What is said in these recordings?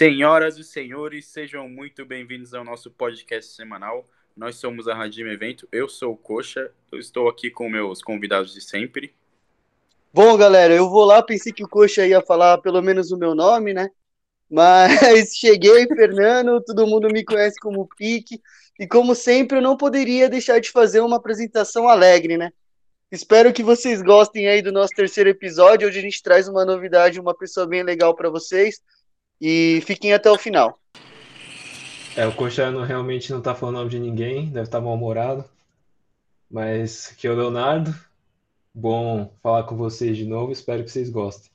Senhoras e senhores, sejam muito bem-vindos ao nosso podcast semanal. Nós somos a Radim Evento, eu sou o Coxa, eu estou aqui com meus convidados de sempre. Bom, galera, eu vou lá, pensei que o Coxa ia falar pelo menos o meu nome, né? Mas cheguei, Fernando, todo mundo me conhece como Pique, e como sempre, eu não poderia deixar de fazer uma apresentação alegre, né? Espero que vocês gostem aí do nosso terceiro episódio, onde a gente traz uma novidade, uma pessoa bem legal para vocês. E fiquem até o final. É, o Coxano realmente não tá falando o nome de ninguém, deve estar tá mal-humorado. Mas aqui é o Leonardo. Bom falar com vocês de novo, espero que vocês gostem.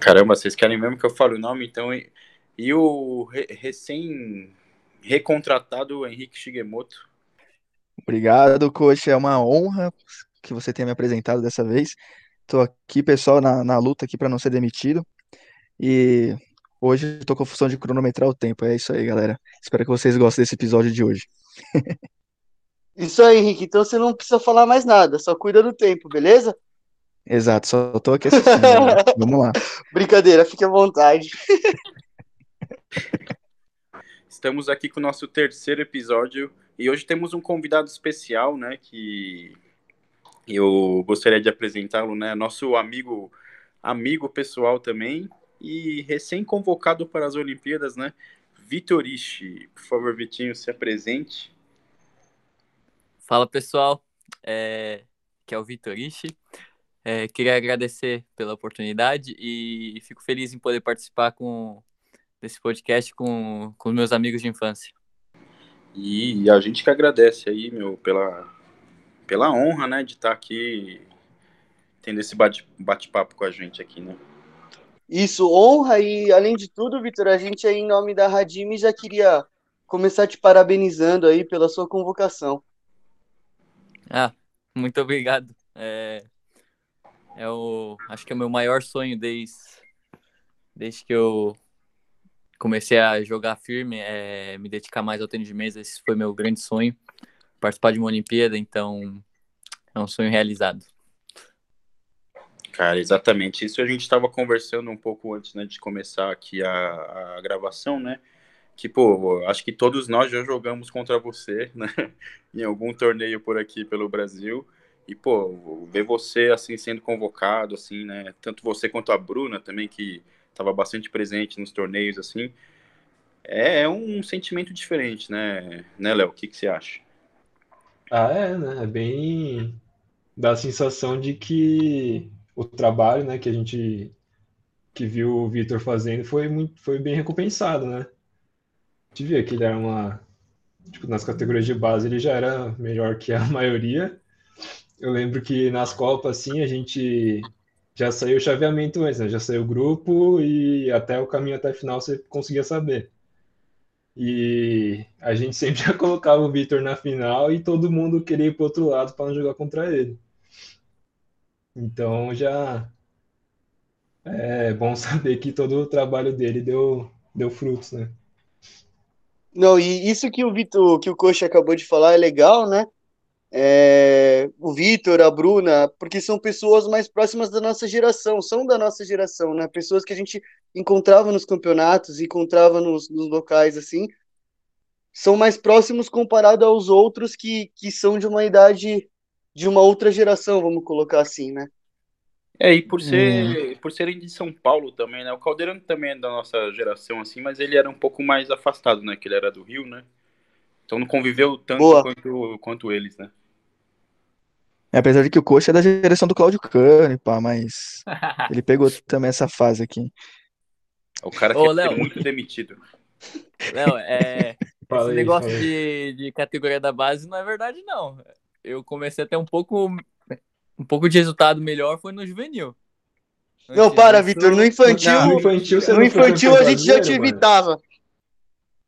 Caramba, vocês querem mesmo que eu fale o nome, então. E, e o re recém recontratado Henrique Shigemoto. Obrigado, coach. É uma honra que você tenha me apresentado dessa vez. Estou aqui, pessoal, na, na luta aqui para não ser demitido. E hoje estou com a função de cronometrar o tempo. É isso aí, galera. Espero que vocês gostem desse episódio de hoje. isso aí, Henrique. Então você não precisa falar mais nada, só cuida do tempo, beleza? Exato, só estou aqui assistindo. Vamos lá. Brincadeira, fique à vontade. Estamos aqui com o nosso terceiro episódio e hoje temos um convidado especial, né, que eu gostaria de apresentá-lo, né, nosso amigo amigo pessoal também, e recém-convocado para as Olimpíadas, né? Vitor Ishi. Por favor, Vitinho, se apresente. Fala, pessoal. É... Que é o Vitor Ishi. É, queria agradecer pela oportunidade e fico feliz em poder participar com, desse podcast com, com meus amigos de infância. E a gente que agradece aí, meu, pela, pela honra, né, de estar aqui tendo esse bate-papo com a gente aqui, né? Isso honra e, além de tudo, Vitor, a gente aí, em nome da Radime, já queria começar te parabenizando aí pela sua convocação. Ah, muito obrigado. É, é o, acho que é o meu maior sonho desde, desde que eu comecei a jogar firme, é, me dedicar mais ao tênis de mesa. Esse foi meu grande sonho, participar de uma Olimpíada, então é um sonho realizado. Cara, exatamente. Isso a gente estava conversando um pouco antes né, de começar aqui a, a gravação, né? Que, pô, acho que todos nós já jogamos contra você, né? em algum torneio por aqui pelo Brasil. E, pô, ver você, assim, sendo convocado, assim, né? Tanto você quanto a Bruna também, que estava bastante presente nos torneios, assim. É, é um sentimento diferente, né, né Léo? O que, que você acha? Ah, é, né? É bem. dá a sensação de que o trabalho, né, que a gente que viu o Vitor fazendo foi muito foi bem recompensado, né? A gente via que ele era uma tipo, nas categorias de base ele já era melhor que a maioria. Eu lembro que nas Copas assim a gente já saiu o chaveamento antes, né? Já saiu o grupo e até o caminho até a final você conseguia saber. E a gente sempre já colocava o Vitor na final e todo mundo queria ir para outro lado para não jogar contra ele. Então já é bom saber que todo o trabalho dele deu, deu frutos, né? Não, e isso que o Vitor, que o Coxa acabou de falar é legal, né? É, o Vitor, a Bruna, porque são pessoas mais próximas da nossa geração, são da nossa geração, né? Pessoas que a gente encontrava nos campeonatos, encontrava nos, nos locais, assim, são mais próximos comparado aos outros que, que são de uma idade de uma outra geração, vamos colocar assim, né? É, e por ser hum. por serem de São Paulo também, né? O Caldeirão também é da nossa geração, assim, mas ele era um pouco mais afastado, né? Que ele era do Rio, né? Então não conviveu tanto quanto, quanto eles, né? É, apesar de que o Coxa é da geração do Claudio Cani, pá, mas ele pegou também essa fase aqui. O cara Ô, quer ser muito demitido. Léo, é... esse negócio de, de categoria da base não é verdade, não eu comecei a ter um pouco um pouco de resultado melhor foi no juvenil. não, para, Vitor, no infantil, não, no infantil, no infantil a gente já te evitava.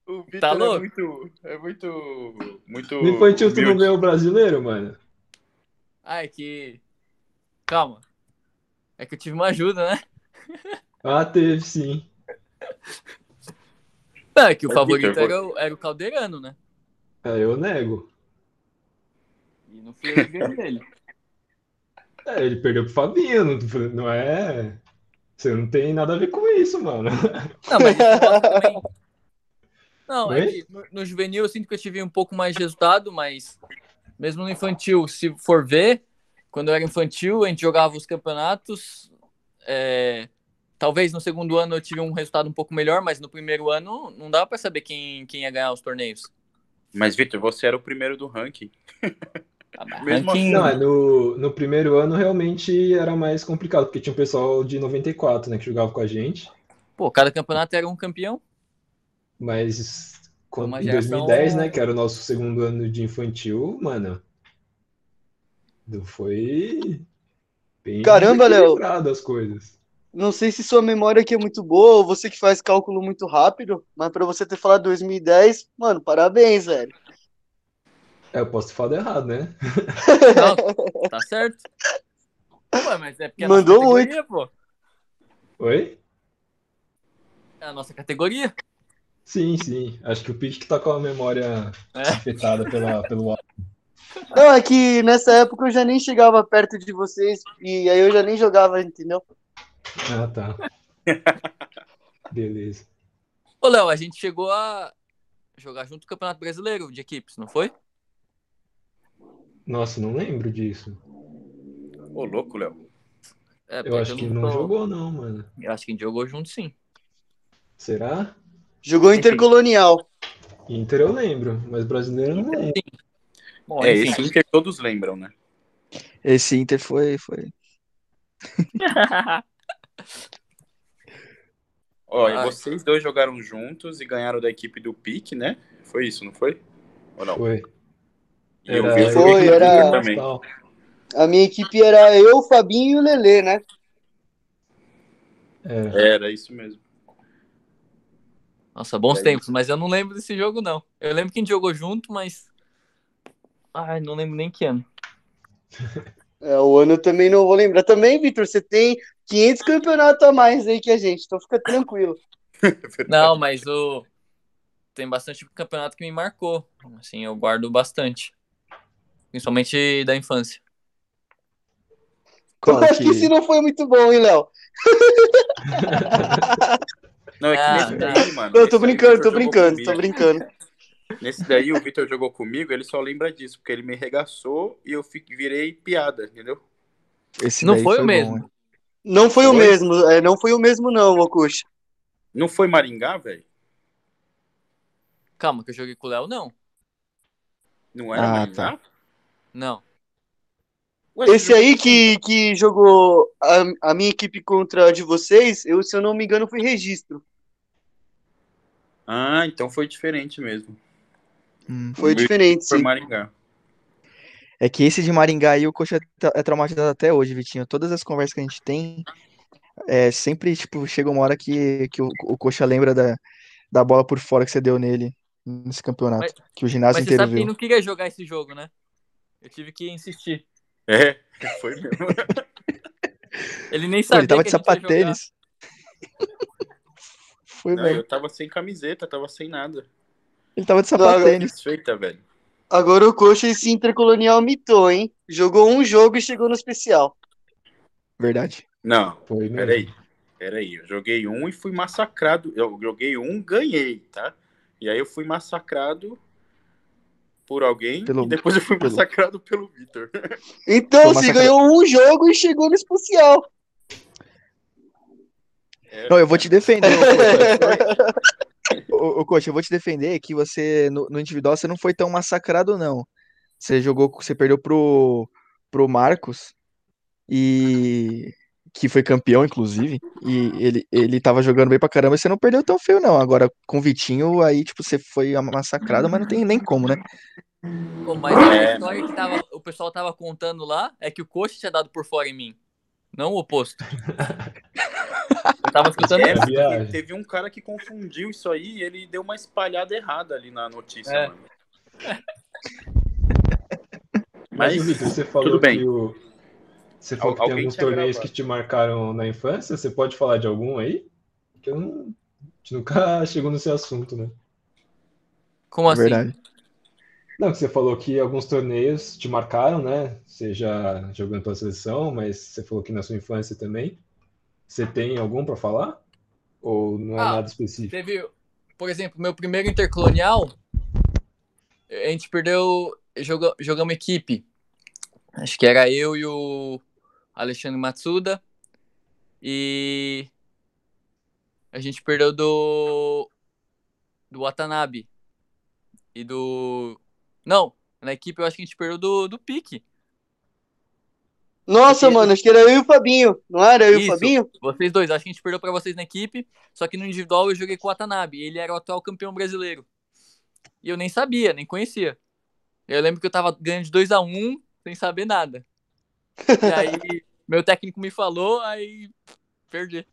O Vitor tá é muito, é muito, muito. No infantil tu não ganhou o brasileiro, mano? Ah, é que. Calma. É que eu tive uma ajuda, né? Ah, teve sim. Não, é que o favorito era o, era o Caldeirano, né? É, eu nego. Não fui eu que ganhei dele. É, ele perdeu pro Fabinho, não, não é. Você não tem nada a ver com isso, mano. Não, mas também. Não, é que no, no juvenil eu sinto que eu tive um pouco mais de resultado, mas mesmo no infantil, se for ver, quando eu era infantil, a gente jogava os campeonatos. é, talvez no segundo ano eu tive um resultado um pouco melhor, mas no primeiro ano não dava pra saber quem, quem ia ganhar os torneios. Mas, Vitor, você era o primeiro do ranking. Mesmo ranking- Não, é, no, no primeiro ano realmente era mais complicado, porque tinha um pessoal de 94, né, que jogava com a gente. Pô, cada campeonato era um campeão. Mas quando, uma em geração- 2010, né, que era o nosso segundo ano de infantil, mano, foi bem Caramba, Léo. as coisas. Não sei se sua memória aqui é muito boa ou você que faz cálculo muito rápido, mas pra você ter falado 2010, mano, parabéns, velho. É, eu posso ter falado errado, né? Não, tá certo. Ué, mas é porque é a Mandou nossa categoria, pô. Oi? É a nossa categoria. Sim, sim. Acho que o Pete que tá com a memória É. afetada pela, pelo álcool. Não, é que nessa época eu já nem chegava perto de vocês e aí eu já nem jogava, entendeu? Ah, tá. Beleza. Ô, Léo, a gente chegou a jogar junto o Campeonato Brasileiro de equipes, não foi? Nossa, não lembro disso. Ô, louco, Léo. É, Eu porque acho que não tô- jogou, não, mano. Eu acho que a gente jogou junto, sim. Será? Jogou intercolonial. Inter eu lembro, mas brasileiro eu não lembro. Bom, É, enfim. esse Inter todos lembram, né? Esse Inter foi, foi. Ó, e vocês dois jogaram juntos e ganharam da equipe do Pique, né? Foi isso, não foi? Ou não? Foi. E eu Era- vi Foi, era- também. A minha equipe era eu, o Fabinho e o Lelê, né? É. Era isso mesmo. Nossa, bons É tempos, mas eu não lembro desse jogo, não. Eu lembro que a gente jogou junto, mas. Ai, não lembro nem que ano. É, o ano eu também não vou lembrar. Também, Vitor, você tem 500 campeonatos a mais aí que a gente, então fica tranquilo. Não, mas o. Tem bastante campeonato que me marcou. Assim, eu guardo bastante. Principalmente da infância. Qual acho que esse que... não foi muito bom, hein, Léo? Não, é que Ah, nesse tá. daí, mano. Não, tô o brincando, tô brincando, comigo. tô brincando. Nesse daí o Vitor jogou comigo, ele só lembra disso, porque ele me regaçou e eu fi- virei piada, entendeu? Esse Não daí foi o bom, mesmo. hein? Não foi o Foi? mesmo, é, não foi o mesmo não, Okushi. Não foi Maringá, velho? Calma, que eu joguei com o Léo, não. Não era Ah, Maringá? Não. Você Esse aí que, que jogou a, a minha equipe contra a de vocês, eu, se eu não me engano, fui registro. Ah, então foi diferente mesmo. Hum. Foi diferente, Foi sim. Maringá. É que esse de Maringá aí, o Coxa tá- é traumatizado até hoje, Vitinho. Todas as conversas que a gente tem, é, sempre, tipo, chega uma hora que, que o, o Coxa lembra da, da bola por fora que você deu nele nesse campeonato. Mas- que o ginásio Mas você inteiro sabe quem viu. não queria jogar esse jogo, né? Eu tive que insistir. É, foi mesmo. Ele nem Pô, sabia ele tava que de sapatênis. Foi Não, mesmo. eu tava sem camiseta, tava sem nada. Ele tava de sapatênis. Desfeita, velho. Agora o Coxa esse intercolonial mitou, hein? Jogou um jogo e chegou no especial. Verdade. Não, Foi peraí. Peraí, eu joguei um e fui massacrado. Eu joguei um, ganhei, tá? E aí eu fui massacrado por alguém Pelo- e depois eu fui pelo- massacrado pelo Vitor. Então, você ganhou um jogo e chegou no especial. É, Não, eu vou te defender, ô, Coxa. Ô, Coxa, eu vou te defender que você, no, no individual, você não foi tão massacrado, não. Você jogou, você perdeu pro, pro Marcos, e que foi campeão, inclusive, e ele, ele tava jogando bem pra caramba, e você não perdeu tão feio, não. Agora, com o Vitinho, aí, tipo, você foi massacrado, mas não tem nem como, né? Pô, mas a É. história que tava, o pessoal tava contando lá é que o coach tinha dado por fora em mim. Não o oposto. Eu tava escutando É, viagem. teve um cara que confundiu isso aí e ele deu uma espalhada errada ali na notícia, É. mano. Mas, Mas, Vitor, você falou tudo bem. que o. Você falou Al- que tem alguns torneios gravado. que te marcaram na infância. Você pode falar de algum aí? Que eu não. A gente nunca chegou nesse assunto, né? Como É assim? verdade. Não, que você falou que alguns torneios te marcaram, né? Seja jogando pela seleção, mas você falou que na sua infância também. Você tem algum para falar? Ou não é Ah, nada específico? Teve, por exemplo, meu primeiro intercolonial, a gente perdeu, joga, jogamos equipe. Acho que era eu e o Alexandre Matsuda. E a gente perdeu do do Watanabe e do não, na equipe eu acho que a gente perdeu do do Pique. Nossa, mano, acho que era eu e o Fabinho. Não era eu e o Isso. Fabinho? Vocês dois, acho que a gente perdeu pra vocês na equipe, só que no individual eu joguei com o Watanabe, ele era o atual campeão brasileiro. E eu nem sabia, nem conhecia. Eu lembro que eu tava ganhando de 2 a 1 sem saber nada. E aí meu técnico me falou, aí perdi.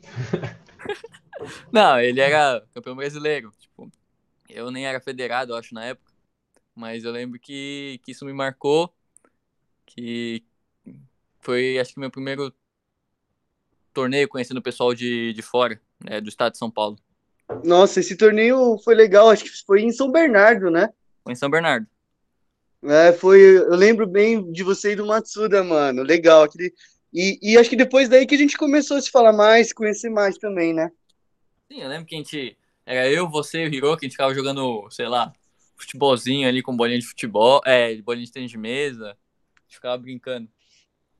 Não, ele era campeão brasileiro, tipo, eu nem era federado, eu acho, na época. Mas eu lembro que, que isso me marcou, que foi, acho que meu primeiro torneio conhecendo o pessoal de, de fora, né, do estado de São Paulo. Nossa, esse torneio foi legal, acho que foi em São Bernardo, né? Foi em São Bernardo. É, foi, eu lembro bem de você e do Matsuda, mano. Legal. Aquele, e, e acho que depois daí que a gente começou a se falar mais, se conhecer mais também, né? Sim, eu lembro que a gente. Era eu, você e o Hiro, que a gente ficava jogando, sei lá, futebolzinho ali com bolinha de futebol, é, bolinha de tênis de mesa. A gente ficava brincando.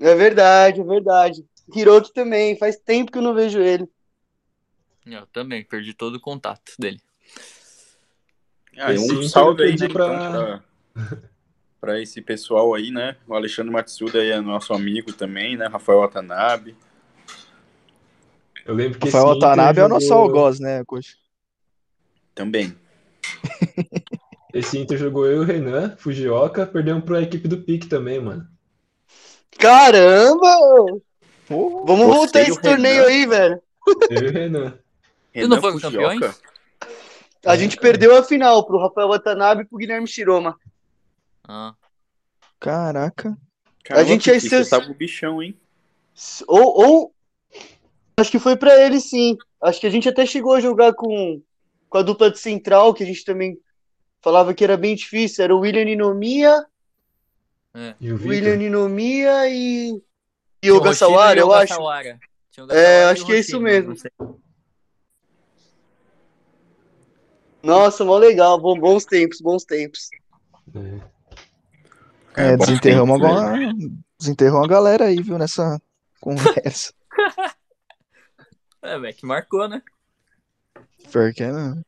É verdade, é verdade. Hiroki também, faz tempo que eu não vejo ele. Eu também, perdi todo o contato dele. Ah, um salve aí, né, pra- pra... pra esse pessoal aí, né? O Alexandre Matsuda aí é nosso amigo também, né? Rafael Watanabe. Eu lembro que Rafael Watanabe é o nosso jogou- algoz, né, coach? Também. Esse Inter jogou eu e o Renan, Fujioka, perdemos pra equipe do Pique também, mano. Caramba! Porra. Vamos voltar esse Renan? torneio aí, velho. Eu e o Renan. Não Renan foram Fujioka? campeões? A gente perdeu a final pro Rafael Watanabe e pro Guilherme Shiroma. Ah, Caraca. Caramba, gente é Pique, seus- você tava o bichão, hein? Ou, ou acho que foi pra ele sim. Acho que a gente até chegou a jogar com, com a dupla de central, que a gente também falava que era bem difícil. Era o William Ninomiya, E o. William Ninomiya e, e tinha o Gassawara, e eu acho. Gassawara. É, e acho que é isso mesmo. Nossa, mó legal. Bom, bons tempos, bons tempos. É, bom desenterramos, tempo, alguma... desenterrou uma galera aí, viu, nessa conversa. É, velho, que marcou, né? Porque não.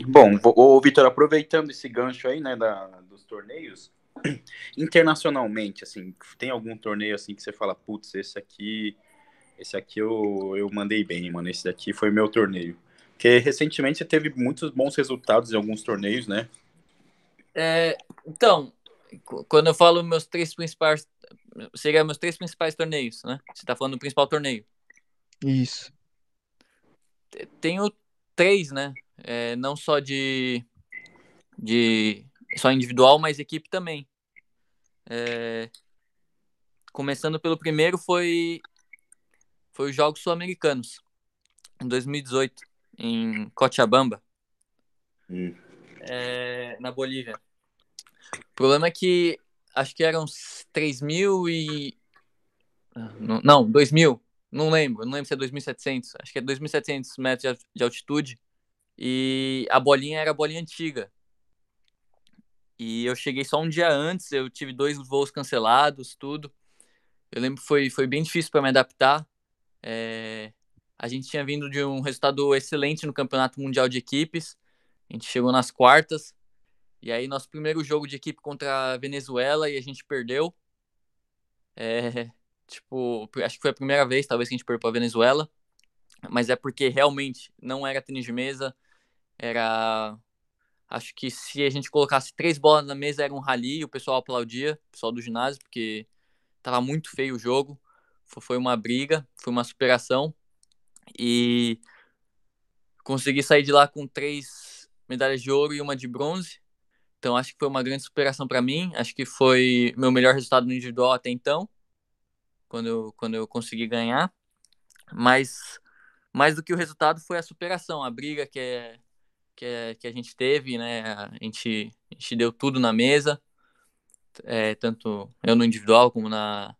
Bom, vo- ô Vitor, aproveitando esse gancho aí, né, da, dos torneios, internacionalmente, assim, tem algum torneio assim que você fala, putz, esse aqui, esse aqui eu, eu mandei bem, mano, esse daqui foi meu torneio. Porque recentemente você teve muitos bons resultados em alguns torneios, né? É, então, quando eu falo meus três principais, seria meus três principais torneios, né? Você tá falando do principal torneio. Isso. Te- Tenho três, né? É, não só de, de só individual, mas equipe também. É, começando pelo primeiro foi foi os Jogos Sul-Americanos em 2018 em Cochabamba, Hum. é, na Bolívia. O problema é que acho que eram 3 mil e Ah, não, não 2 mil, não lembro, não lembro se é 2.700, acho que é 2.700 metros de altitude e a bolinha era a bolinha antiga. E eu cheguei só um dia antes, eu tive dois voos cancelados, tudo. Eu lembro que foi, foi bem difícil para me adaptar. É, a gente tinha vindo de um resultado excelente no Campeonato Mundial de Equipes. A gente chegou nas quartas. E aí, nosso primeiro jogo de equipe contra a Venezuela e a gente perdeu. É, tipo, acho que foi a primeira vez, talvez, que a gente perdeu para a Venezuela. Mas é porque realmente não era tênis de mesa. Era. Acho que se a gente colocasse três bolas na mesa era um rally e o pessoal aplaudia, o pessoal do ginásio, porque tava muito feio o jogo. Fo- Foi uma briga, foi uma superação. E consegui sair de lá com três medalhas de ouro e uma de bronze. Então acho que foi uma grande superação para mim. Acho que foi meu melhor resultado no individual até então, quando eu, quando eu consegui ganhar. Mas mais do que o resultado foi a superação, a briga que é que, é, que a gente teve, né? A gente, a gente deu tudo na mesa, é, tanto eu no individual como na,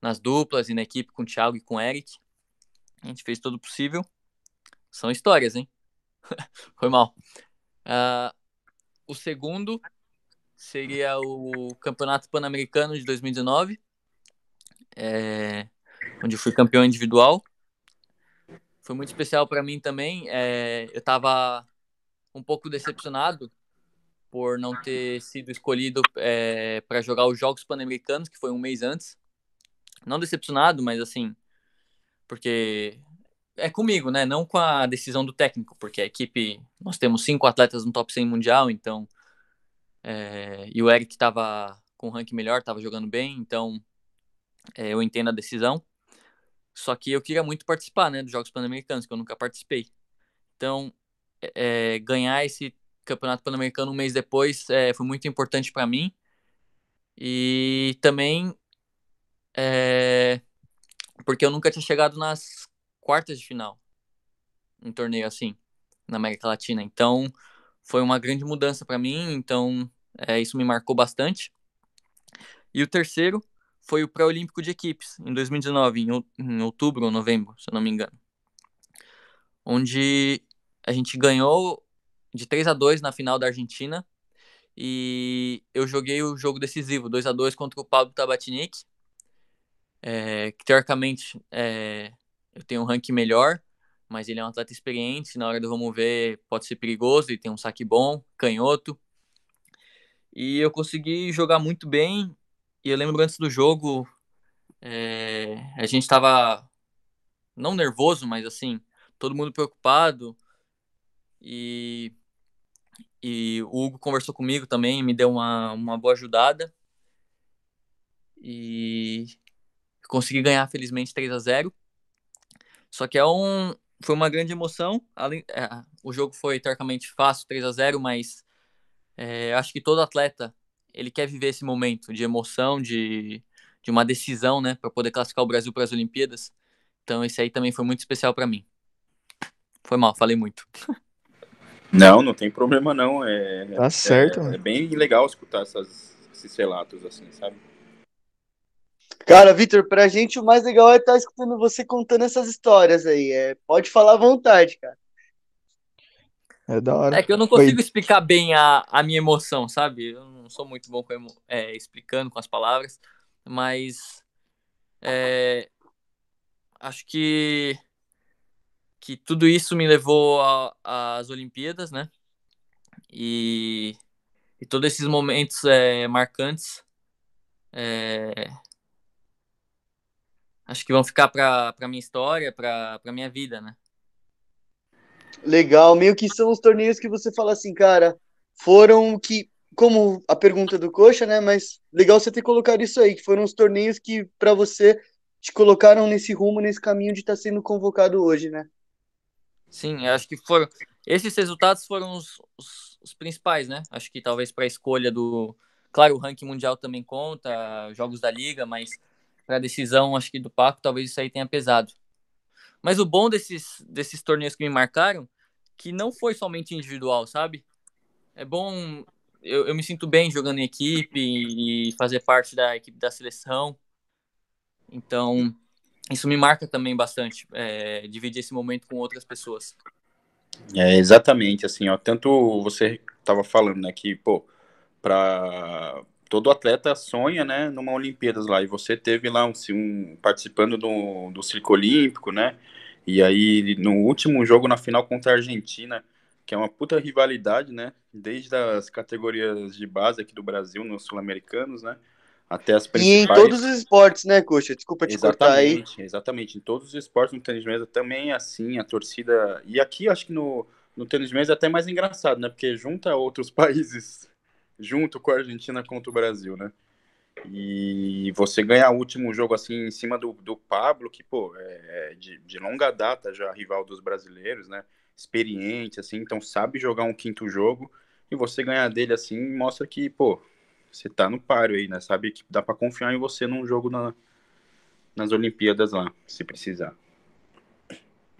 nas duplas e na equipe com o Thiago e com o Eric. A gente fez todo o possível. São histórias, hein? Foi mal. Uh, o segundo seria o Campeonato Pan-Americano de 2019, é, onde fui campeão individual. Foi muito especial para mim também. É, eu estava um pouco decepcionado por não ter sido escolhido é, para jogar os Jogos Pan-Americanos, que foi um mês antes. Não decepcionado, mas assim, porque é comigo, né? Não com a decisão do técnico, porque a equipe, nós temos cinco atletas no top 100 mundial, então. É, e o Eric estava com o ranking melhor, estava jogando bem, então é, eu entendo a decisão. Só que eu queria muito participar, né, dos Jogos Pan-Americanos, que eu nunca participei. Então, é, ganhar esse Campeonato Pan-Americano um mês depois é, foi muito importante para mim. E também é, porque eu nunca tinha chegado nas quartas de final, um torneio assim, na América Latina. Então, foi uma grande mudança para mim, então é, isso me marcou bastante. E o terceiro foi o pré-olímpico de equipes, em 2019, em, outubro ou novembro, se eu não me engano. Onde a gente ganhou de 3 a 2 na final da Argentina e eu joguei o jogo decisivo, 2 a 2 contra o Pablo Tabatinic, é, que teoricamente é, eu tenho um ranking melhor, mas ele é um atleta experiente, na hora do vamos ver pode ser perigoso, ele tem um saque bom, canhoto. E eu consegui jogar muito bem, e eu lembro antes do jogo, é, a gente estava não nervoso, mas assim, todo mundo preocupado. E, e o Hugo conversou comigo também, me deu uma, uma boa ajudada. E consegui ganhar, felizmente, 3 a 0 só que é um, foi uma grande emoção. Além, é, o jogo foi teoricamente fácil, 3 a 0 mas é, acho que todo atleta ele quer viver esse momento de emoção, de, de uma decisão, né, para poder classificar o Brasil para as Olimpíadas. Então, esse aí também foi muito especial para mim. Foi mal, falei muito. Não, não tem problema não. É, tá certo. É, é bem legal escutar essas, esses relatos assim, sabe? Cara, Vitor, pra gente o mais legal é estar tá escutando você contando essas histórias aí. É, pode falar à vontade, cara. É da hora. É que eu não consigo Foi... explicar bem a, a minha emoção, sabe? Eu não sou muito bom com, é, explicando com as palavras, mas é, acho que que tudo isso me levou às Olimpíadas, né? E, e todos esses momentos é, marcantes é, acho que vão ficar para minha história, para minha vida, né? Legal, meio que são os torneios que você fala assim, cara, foram que, como a pergunta do Coxa, né? Mas legal você ter colocado isso aí, que foram os torneios que para você te colocaram nesse rumo, nesse caminho de estar tá sendo convocado hoje, né? Sim, acho que foram. Esses resultados foram os, os, os principais, né? Acho que talvez para a escolha do. Claro, o ranking mundial também conta, jogos da liga, mas para a decisão, acho que do Paco, talvez isso aí tenha pesado. Mas o bom desses, desses torneios que me marcaram, que não foi somente individual, sabe? É bom, eu, eu me sinto bem jogando em equipe e fazer parte da equipe da seleção. Então, isso me marca também bastante, é, dividir esse momento com outras pessoas. É, exatamente, assim, ó, tanto você estava falando, né, que, pô, para todo atleta sonha, né, numa Olimpíadas lá, e você teve lá um, um participando do, do Circo Olímpico, né, e aí no último jogo na final contra a Argentina, que é uma puta rivalidade, né, desde as categorias de base aqui do Brasil, nos sul-americanos, né, até as principais... E em todos os esportes, né, Coxa? Desculpa te exatamente, cortar aí. Exatamente, em todos os esportes, no tênis de mesa também é assim, a torcida... E aqui, acho que no, no tênis de mesa é até mais engraçado, né, porque junta outros países junto com a Argentina contra o Brasil, né? E você ganhar o último jogo assim em cima do, do Pablo, que, pô, é de, de longa data já rival dos brasileiros, né? Experiente, assim, então sabe jogar um quinto jogo. E você ganhar dele assim mostra que, pô, você tá no páreo aí, né? Sabe que dá para confiar em você num jogo na, nas Olimpíadas lá, se precisar.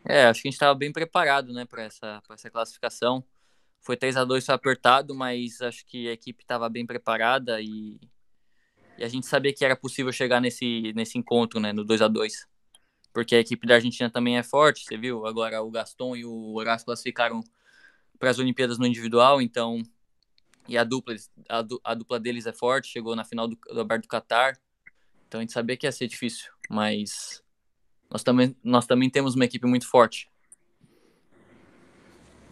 É, acho que a gente estava bem preparado, né, para essa, essa classificação. Foi 3 a 2 foi apertado, mas acho que a equipe estava bem preparada e, e, a gente sabia que era possível chegar nesse, nesse encontro, né, no 2 a 2 porque a equipe da Argentina também é forte, você viu? Agora o Gaston e o Horácio classificaram para as Olimpíadas no individual, então e a dupla, a, du, a dupla deles é forte, chegou na final do, do Aberto do Qatar, então a gente sabia que ia ser difícil, mas nós também, nós também temos uma equipe muito forte.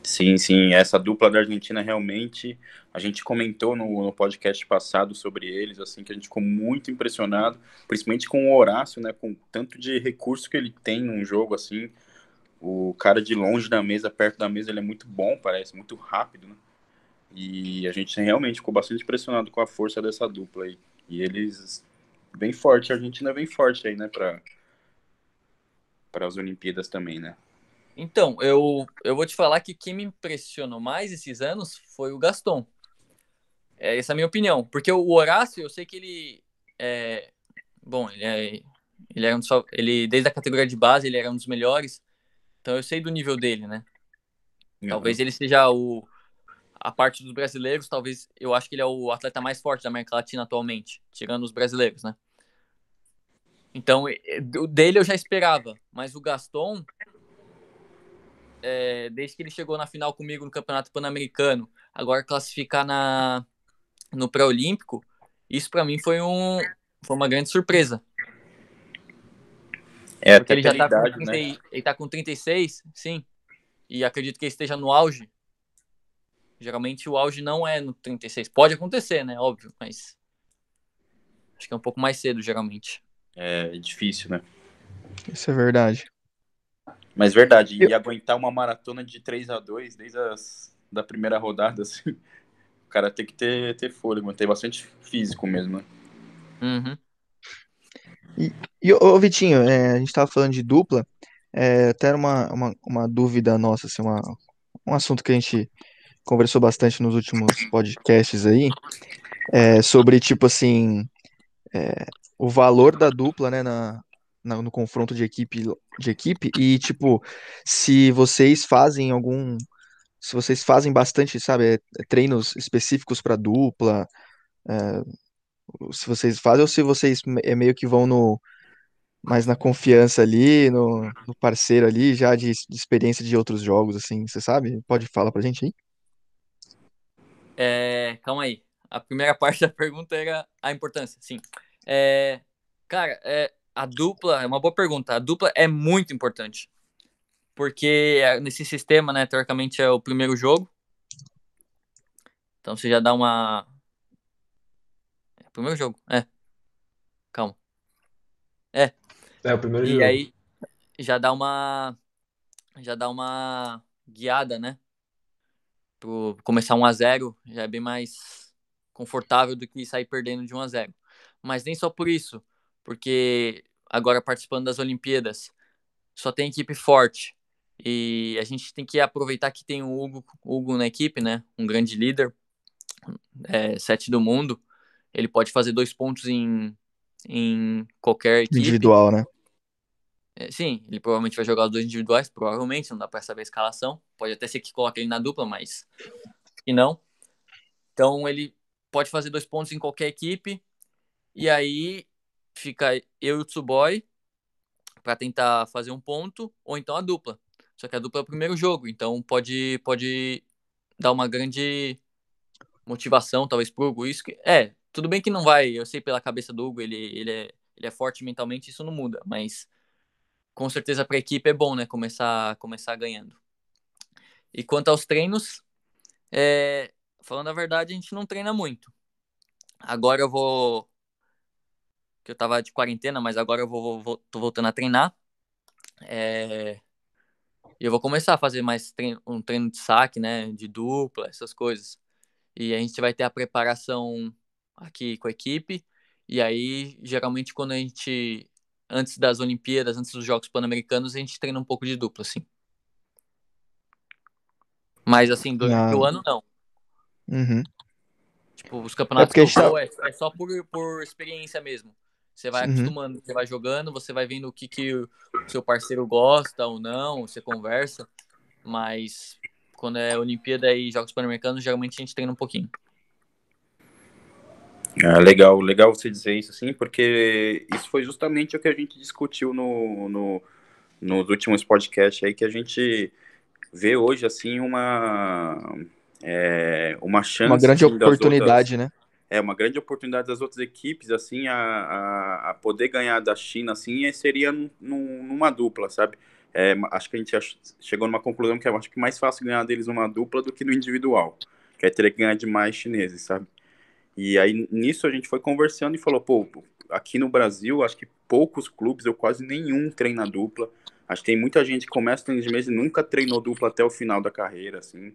Sim, sim, essa dupla da Argentina realmente, a gente comentou no, no, podcast passado sobre eles, assim, que a gente ficou muito impressionado, principalmente com o Horácio, né, com tanto de recurso que ele tem num jogo, assim, o cara de longe da mesa, perto da mesa, ele é muito bom, parece, muito rápido, né, e a gente realmente ficou bastante impressionado com a força dessa dupla aí, e eles, bem forte, a Argentina vem forte aí, né, para para as Olimpíadas também, né. Então, eu, eu vou te falar que quem me impressionou mais esses anos foi o Gaston. É, essa é a minha opinião. Porque o Horácio, eu sei que ele. É, bom, ele é. Ele, é um só, ele, desde a categoria de base, ele era um dos melhores. Então eu sei do nível dele, né? Uhum. Talvez ele seja o. A parte dos brasileiros, talvez. Eu acho que ele é o atleta mais forte da América Latina atualmente, tirando os brasileiros, né? Então, dele eu já esperava. Mas o Gaston, é, desde que ele chegou na final comigo no Campeonato Pan-Americano, agora classificar na, no pré-olímpico, isso para mim foi, um, foi uma grande surpresa. É, Porque ele já tá idade, com 30, né? ele tá com 36, sim. E acredito que ele esteja no auge. Geralmente o auge não é no 36. Pode acontecer, né? Óbvio, mas acho que é um pouco mais cedo, geralmente. É difícil, né? Isso é verdade. Mas verdade, e aguentar uma maratona de 3 a 2 desde as, da primeira rodada, assim, o cara tem que ter, ter fôlego, ter bastante físico mesmo, né? Uhum. E, e ô, Vitinho, é, a gente tava falando de dupla, é, até uma, uma, uma dúvida nossa, assim, uma, um assunto que a gente conversou bastante nos últimos podcasts aí, é, sobre, tipo assim, é, o valor da dupla, né, na, na, no confronto de equipe, de equipe e, tipo, se vocês fazem algum. Se vocês fazem bastante, sabe, é, é treinos específicos para dupla, é, se vocês fazem ou se vocês é meio que vão no mais na confiança ali, no, no parceiro ali, já de, de, experiência de outros jogos, assim, você sabe? Pode falar pra gente aí? É, calma aí. A primeira parte da pergunta era a importância, sim. É, cara, é, a dupla, é uma boa pergunta. A dupla é muito importante. Porque é, nesse sistema, né, teoricamente é o primeiro jogo. Então você já dá uma. É o primeiro jogo, é. Calma. É. É o primeiro e jogo. E aí já dá uma. Já dá uma guiada, né? Pro começar 1 a 0 já é bem mais confortável do que sair perdendo de 1 a 0 Mas nem só por isso porque agora participando das Olimpíadas só tem equipe forte e a gente tem que aproveitar que tem o Hugo, Hugo na equipe, né? Um grande líder, é, sete do mundo. Ele pode fazer dois pontos em, em qualquer equipe. Individual, né? É, sim, ele provavelmente vai jogar os dois individuais, provavelmente, não dá para saber a escalação. Pode até ser que coloque ele na dupla, mas que não. Então ele pode fazer dois pontos em qualquer equipe. E aí fica eu e o Tsuboy para tentar fazer um ponto, ou então a dupla. Só que a dupla é o primeiro jogo, então pode, pode dar uma grande motivação, talvez, pro Hugo. Isso que, é, tudo bem que não vai, eu sei pela cabeça do Hugo, ele, ele, é, ele é forte mentalmente, isso não muda, mas com certeza para a equipe é bom, né, começar, começar ganhando. E quanto aos treinos, é, falando a verdade, a gente não treina muito. Agora eu vou que eu tava de quarentena, mas agora eu vou, vou tô voltando a treinar. É, e eu vou começar a fazer mais treino, um treino de saque, né, de dupla, essas coisas. E a gente vai ter a preparação aqui com a equipe. E aí, geralmente, quando a gente, antes das Olimpíadas, antes dos Jogos Pan-Americanos, a gente treina um pouco de dupla, assim. Mas, assim, durante o ano, não. Uhum. Tipo, os campeonatos é que eu tá... é, é só por, por experiência mesmo. Você vai uhum. acostumando, você vai jogando, você vai vendo o que, que o seu parceiro gosta ou não, você conversa. Mas quando é Olimpíada e Jogos Pan-Americanos, geralmente a gente treina um pouquinho. Ah, legal, legal você dizer isso, assim, porque isso foi justamente o que a gente discutiu no, no, nos últimos podcasts aí, que a gente vê hoje, assim, uma, é, uma chance... Uma grande assim, oportunidade, né? É uma grande oportunidade das outras equipes assim a, a, a poder ganhar da China assim seria num, num- numa dupla sabe? É, acho que a gente chegou numa conclusão que eu acho que é mais fácil ganhar deles numa dupla do que no individual que é ter que ganhar de mais chineses sabe? E aí nisso a gente foi conversando e falou pô aqui no Brasil acho que poucos clubes ou quase nenhum treina dupla. Acho que tem muita gente que começa tênis de mesa e nunca treinou dupla até o final da carreira assim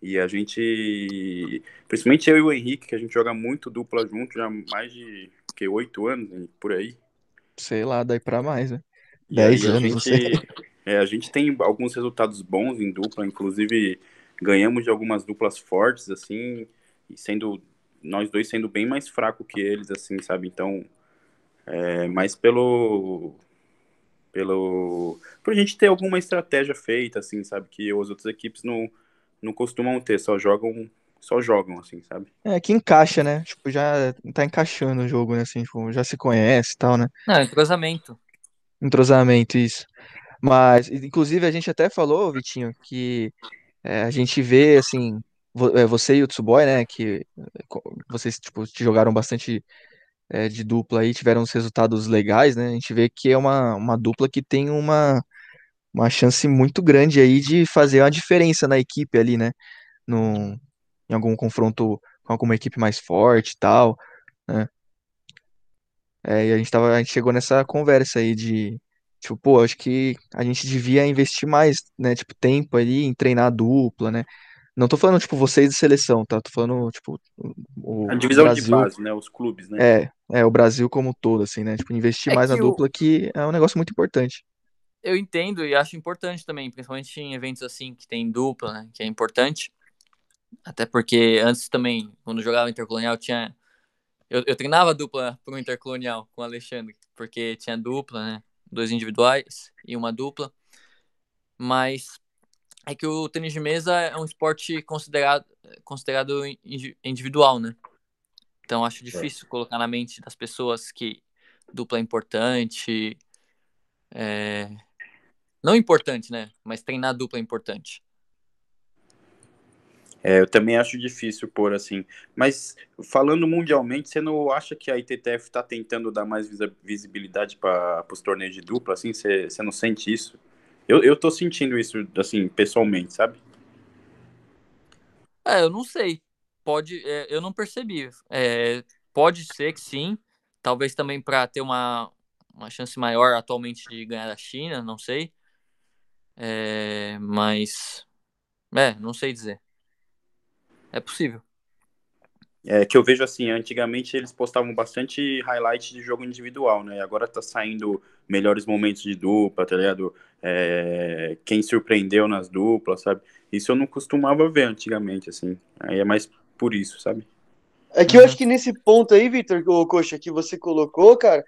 e a gente, principalmente eu e o Henrique, que a gente joga muito dupla junto já há mais de que oito anos, por aí. Sei lá, daí pra mais, né? Dez a anos, sei. gente, é, a gente tem alguns resultados bons em dupla, inclusive ganhamos de algumas duplas fortes, assim, e sendo nós dois sendo bem mais fraco que eles, assim, sabe? Então, é mais pelo pelo por a gente ter alguma estratégia feita, assim, sabe? Que as outras equipes não não costumam ter, só jogam só jogam, assim, sabe? É, que encaixa, né? Tipo, já tá encaixando o jogo, né? Assim, tipo, já se conhece e tal, né? Não, entrosamento. Entrosamento, isso. Mas, inclusive, a gente até falou, Vitinho, que é, a gente vê, assim, vo- é, você e o Tsuboy, né? Que vocês, tipo, te jogaram bastante é, de dupla aí, tiveram uns resultados legais, né? A gente vê que é uma, uma dupla que tem uma, uma chance muito grande aí de fazer uma diferença na equipe ali, né? No, em algum confronto com alguma equipe mais forte e tal, né? É, e a gente tava, a gente chegou nessa conversa aí de, tipo, pô, acho que a gente devia investir mais, né, tipo, tempo ali em treinar a dupla, né? Não tô falando, tipo, vocês de seleção, tá? Tô falando, tipo, o A divisão de Brasil, base, né? Os clubes, né? é, é, o Brasil como um todo, assim, né? Tipo, investir É mais na o, dupla que é um negócio muito importante. Eu entendo e acho importante também, principalmente em eventos assim que tem dupla, né? Que é importante. Até porque antes também, quando jogava intercolonial, tinha. Eu, eu treinava dupla pro intercolonial com o Alexandre, porque tinha dupla, né? Dois individuais e uma dupla. Mas é que o tênis de mesa é um esporte considerado, considerado indi- individual, né? Então acho difícil colocar na mente das pessoas que dupla é importante. É... Não importante, né? Mas treinar dupla é importante. É, eu também acho difícil pôr assim. Mas falando mundialmente, você não acha que a ITTF está tentando dar mais visibilidade para os torneios de dupla? Assim, você, você não sente isso? Eu, eu tô sentindo isso, assim, pessoalmente, sabe? É, eu não sei. Pode, é, eu não percebi. É, pode ser que sim. Talvez também para ter uma, uma chance maior atualmente de ganhar da China, não sei. É, mas, é, não sei dizer. É possível. É que eu vejo assim, antigamente eles postavam bastante highlight de jogo individual, né? Agora tá saindo melhores momentos de dupla, tá ligado? É, quem surpreendeu nas duplas, sabe? Isso eu não costumava ver antigamente, assim. Aí é mais por isso, sabe? É que eu acho que nesse ponto aí, Vitor, ô, Coxa, que você colocou, cara,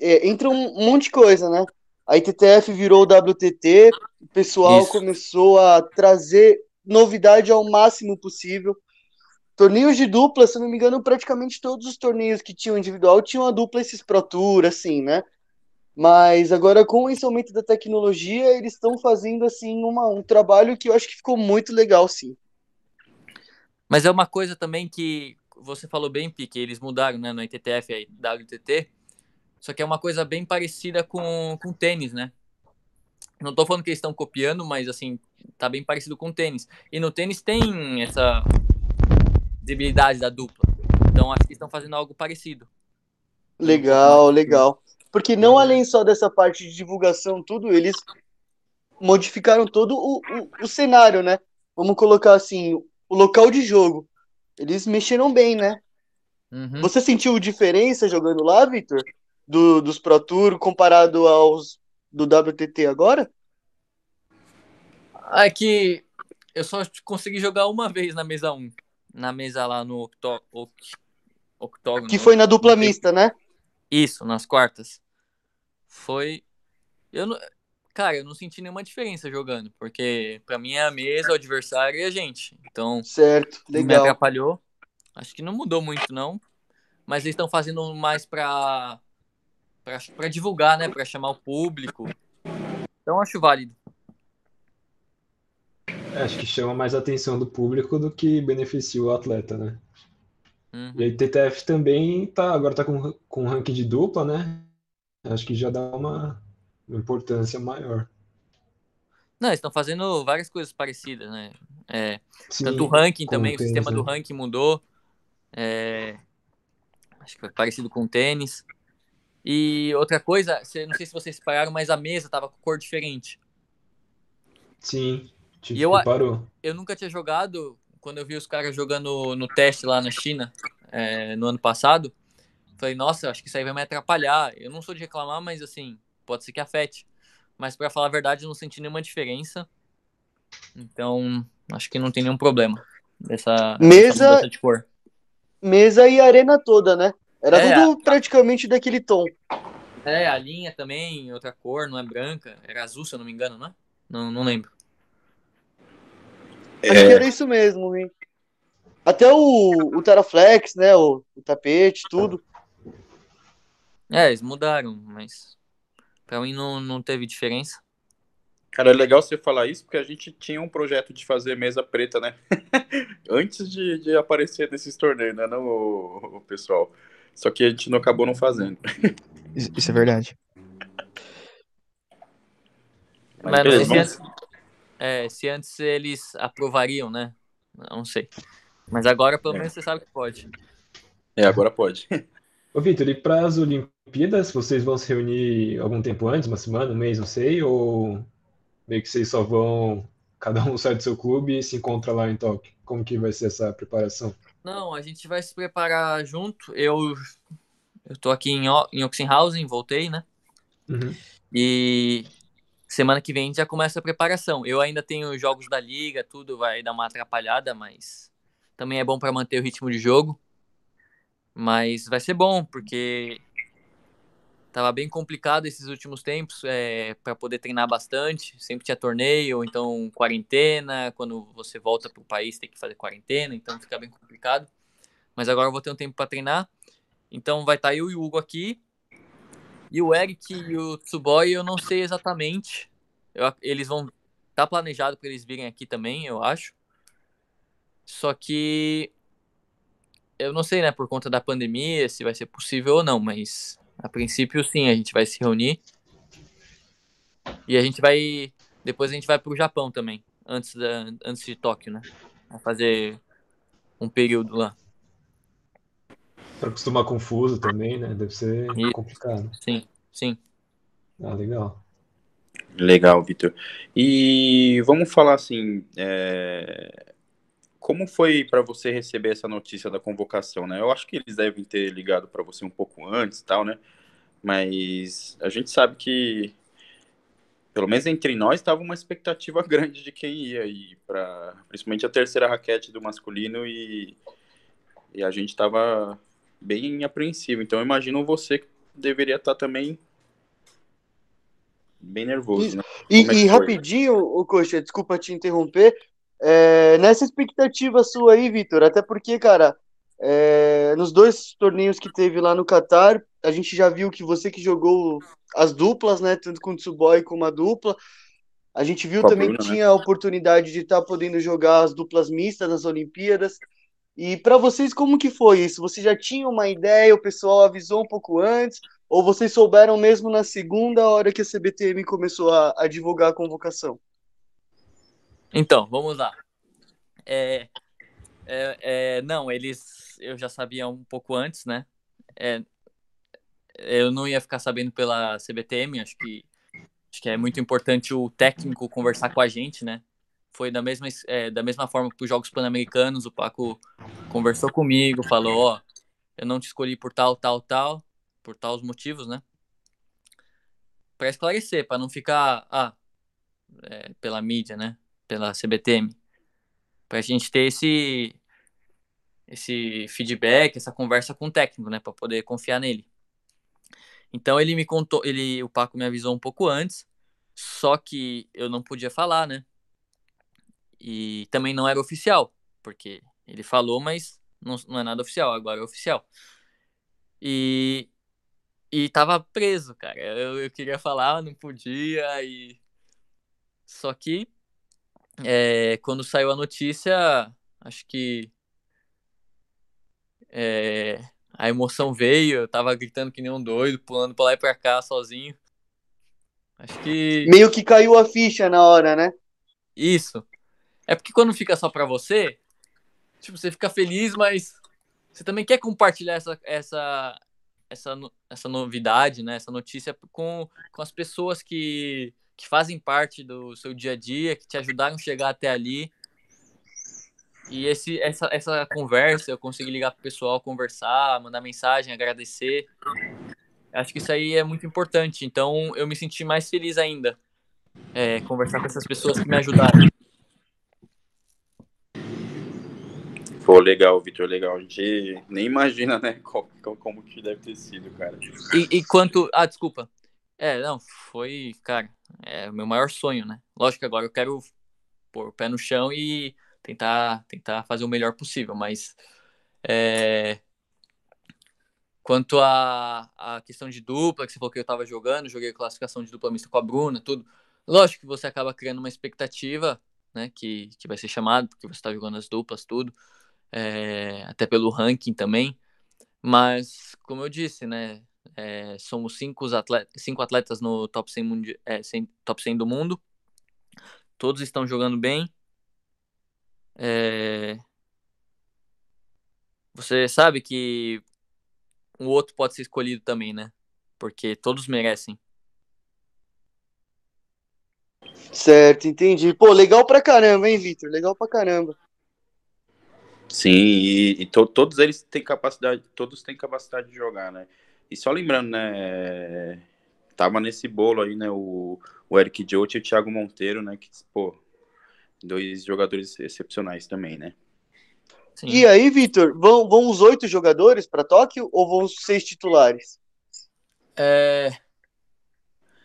é, entra um monte de coisa, né? A ITTF virou o WTT, o pessoal Isso. começou a trazer novidade ao máximo possível. Torneios de dupla, se não me engano, praticamente todos os torneios que tinham individual tinham a dupla esses Pro Tour, assim, né? Mas agora, com esse aumento da tecnologia, eles estão fazendo, assim, uma, um trabalho que eu acho que ficou muito legal, sim. Mas é uma coisa também que você falou bem, Pique, eles mudaram, né, no ITTF e WTT. Só que é uma coisa bem parecida com, com tênis, né? Não tô falando que eles estão copiando, mas assim, tá bem parecido com tênis. E no tênis tem essa visibilidade da dupla. Então acho que estão fazendo algo parecido. Legal, legal. Porque não além só dessa parte de divulgação, tudo, eles modificaram todo o, o, o cenário, né? Vamos colocar assim, o local de jogo. Eles mexeram bem, né? Uhum. Você sentiu diferença jogando lá, Victor? Do, dos Pro Tour comparado aos do WTT agora? Ah, É que eu só consegui jogar uma vez na mesa 1. Na mesa lá no octó oct- octógono. Que foi na dupla Não sei- mista, né? Isso, nas quartas. Foi. Eu não... Cara, eu não senti nenhuma diferença jogando, porque pra mim é a mesa, o adversário e a gente. Então, Certo, não me legal. atrapalhou. Acho que não mudou muito, não. mas eles estão fazendo mais para para divulgar, né, para chamar o público. Então acho válido. É, acho que chama mais a atenção do público do que beneficia o atleta, né? Uhum. E aí TTF também tá, agora tá com, com ranking de dupla, né? Acho que já dá uma, uma importância maior. Não, eles estão fazendo várias coisas parecidas, né? É, Sim, tanto o ranking também, o tênis, sistema do né? ranking mudou. É, acho que foi parecido com o tênis. E outra coisa, não sei se vocês pararam, mas a mesa tava com cor diferente. Sim, tipo, E eu- parou. Eu nunca tinha jogado, quando eu vi os caras jogando no teste lá na China, é, no ano passado, falei, nossa, acho que isso aí vai me atrapalhar. Eu não sou de reclamar, mas assim, pode ser que afete. Mas pra falar a verdade, eu não senti nenhuma diferença. Então, acho que não tem nenhum problema dessa, Mesa- dessa de cor. Mesa e arena toda, né? Era É, tudo praticamente daquele tom. É, a linha também, outra cor, não é branca. Era azul, se eu não me engano, não é? Não, não lembro. Acho que era isso mesmo, hein? Até o, o Teraflex, né? O, o tapete, tudo. É, eles mudaram, mas pra mim não, não teve diferença. Cara, é legal você falar isso, porque a gente tinha um projeto de fazer mesa preta, né? Antes de, de aparecer nesses torneios, né, não, o, o pessoal? Só que a gente não acabou não fazendo. Isso isso é verdade. Mas beleza, se antes, é, se antes eles aprovariam, né? Não sei. Mas agora pelo É. menos você sabe que pode. É, agora pode. Ô, Vitor, e para as Olimpíadas, vocês vão se reunir algum tempo antes, uma semana, um mês, não sei, ou meio que vocês só vão, cada um sai do seu clube e se encontra lá em Tóquio? Como que vai ser essa preparação? Não, a gente vai se preparar junto. Eu eu tô aqui em, O- em Oxenhausen, voltei, né? Uhum. E semana que vem já começa a preparação. Eu ainda tenho jogos da liga, tudo vai dar uma atrapalhada, mas também é bom para manter o ritmo de jogo. Mas vai ser bom, porque tava bem complicado esses últimos tempos é, para poder treinar bastante. Sempre tinha torneio, então quarentena. Quando você volta pro país tem que fazer quarentena, então fica bem complicado. Mas agora eu vou ter um tempo para treinar. Então vai estar eu e o Hugo aqui. E o Eric e o Tsuboy eu não sei exatamente. Eu eles vão. Tá planejado para eles virem aqui também, eu acho. Só que. Eu não sei, né, por conta da pandemia, se vai ser possível ou não, mas a princípio sim, a gente vai se reunir. E a gente vai. Depois a gente vai pro Japão também, antes, da, antes de Tóquio, né? Vai fazer um período lá. Para acostumar com o fuso também, né? Deve ser Isso. complicado. Sim, sim. Ah, legal. Legal, Vitor. E vamos falar assim, é, como foi para você receber essa notícia da convocação, né? Eu acho que eles devem ter ligado para você um pouco antes, e tal, né? Mas a gente sabe que, pelo menos entre nós, estava uma expectativa grande de quem ia ir para, principalmente a terceira raquete do masculino e, e a gente estava bem apreensivo. Então, eu imagino você que deveria estar também bem nervoso, né? E, é e foi? rapidinho, o Coxa, desculpa te interromper. É, nessa expectativa sua aí, Vitor, até porque, cara, é, nos dois torneios que teve lá no Catar, a gente já viu que você que jogou as duplas, né? Tanto com o Tsuboy como a dupla. A gente viu também que né? tinha a oportunidade de estar podendo jogar as duplas mistas nas Olimpíadas. E para vocês, como que foi isso? Você já tinha uma ideia, o pessoal avisou um pouco antes, ou vocês souberam mesmo na segunda hora que a CBTM começou a, a divulgar a convocação? Então, vamos lá. É, é, é, não, eles eu já sabia um pouco antes, né? É, eu não ia ficar sabendo pela CBTM, acho que acho que é muito importante o técnico conversar com a gente, né? Foi da mesma é, da mesma forma que os Jogos Pan-Americanos, o Paco conversou comigo, falou, ó, eu não te escolhi por tal, tal, tal, por tais motivos, né? Para esclarecer, para não ficar ah, é, pela mídia, né? Pela CBTM para a gente ter esse esse feedback, essa conversa com o técnico, né, para poder confiar nele. Então ele me contou, ele o Paco me avisou um pouco antes, só que eu não podia falar, né? E também não era oficial, porque ele falou, mas não, não é nada oficial, agora é oficial. E, e tava preso, cara. Eu, eu queria falar, não podia, e. Só que é, quando saiu a notícia, acho que é, a emoção veio, eu tava gritando que nem um doido, pulando pra lá e pra cá sozinho. Acho que. Meio que caiu a ficha na hora, né? Isso. É porque quando fica só pra você, tipo, você fica feliz, mas você também quer compartilhar essa, essa, essa, essa novidade, né? Essa notícia com, com as pessoas que, que fazem parte do seu dia a dia, que te ajudaram a chegar até ali. E esse, essa, essa conversa, eu consegui ligar pro pessoal, conversar, mandar mensagem, agradecer. Acho que isso aí é muito importante. Então, eu me senti mais feliz ainda. É, conversar com essas pessoas que me ajudaram. Pô, legal, Vitor, legal. A gente nem imagina, né, como, como que deve ter sido, cara. E, e quanto... Ah, desculpa. É, não, foi, cara, é o meu maior sonho, né? Lógico que agora eu quero pôr o pé no chão e tentar, tentar fazer o melhor possível, mas é, quanto à a, a, questão de dupla, que você falou que eu estava jogando, joguei classificação de dupla mista com a Bruna, tudo. Lógico que você acaba criando uma expectativa, né, que, que vai ser chamado, porque você está jogando as duplas, tudo, é, até pelo ranking também, mas, como eu disse, né, é, somos cinco atletas, cinco atletas no top 100, mundi é, 100, top 100 do mundo, todos estão jogando bem, é... Você sabe que o outro pode ser escolhido também, né? Porque todos merecem. Certo, entendi. Pô, legal pra caramba, hein, Vitor? Legal pra caramba. Sim, e, e to, todos eles têm capacidade, todos têm capacidade de jogar, né? E só lembrando, né? Tava nesse bolo aí, né? O, o Eric Jote e o Thiago Monteiro, né? Que, pô, dois jogadores excepcionais também, né? Sim. E aí, Vitor, vão, vão os oito jogadores para Tóquio ou vão os seis titulares? É...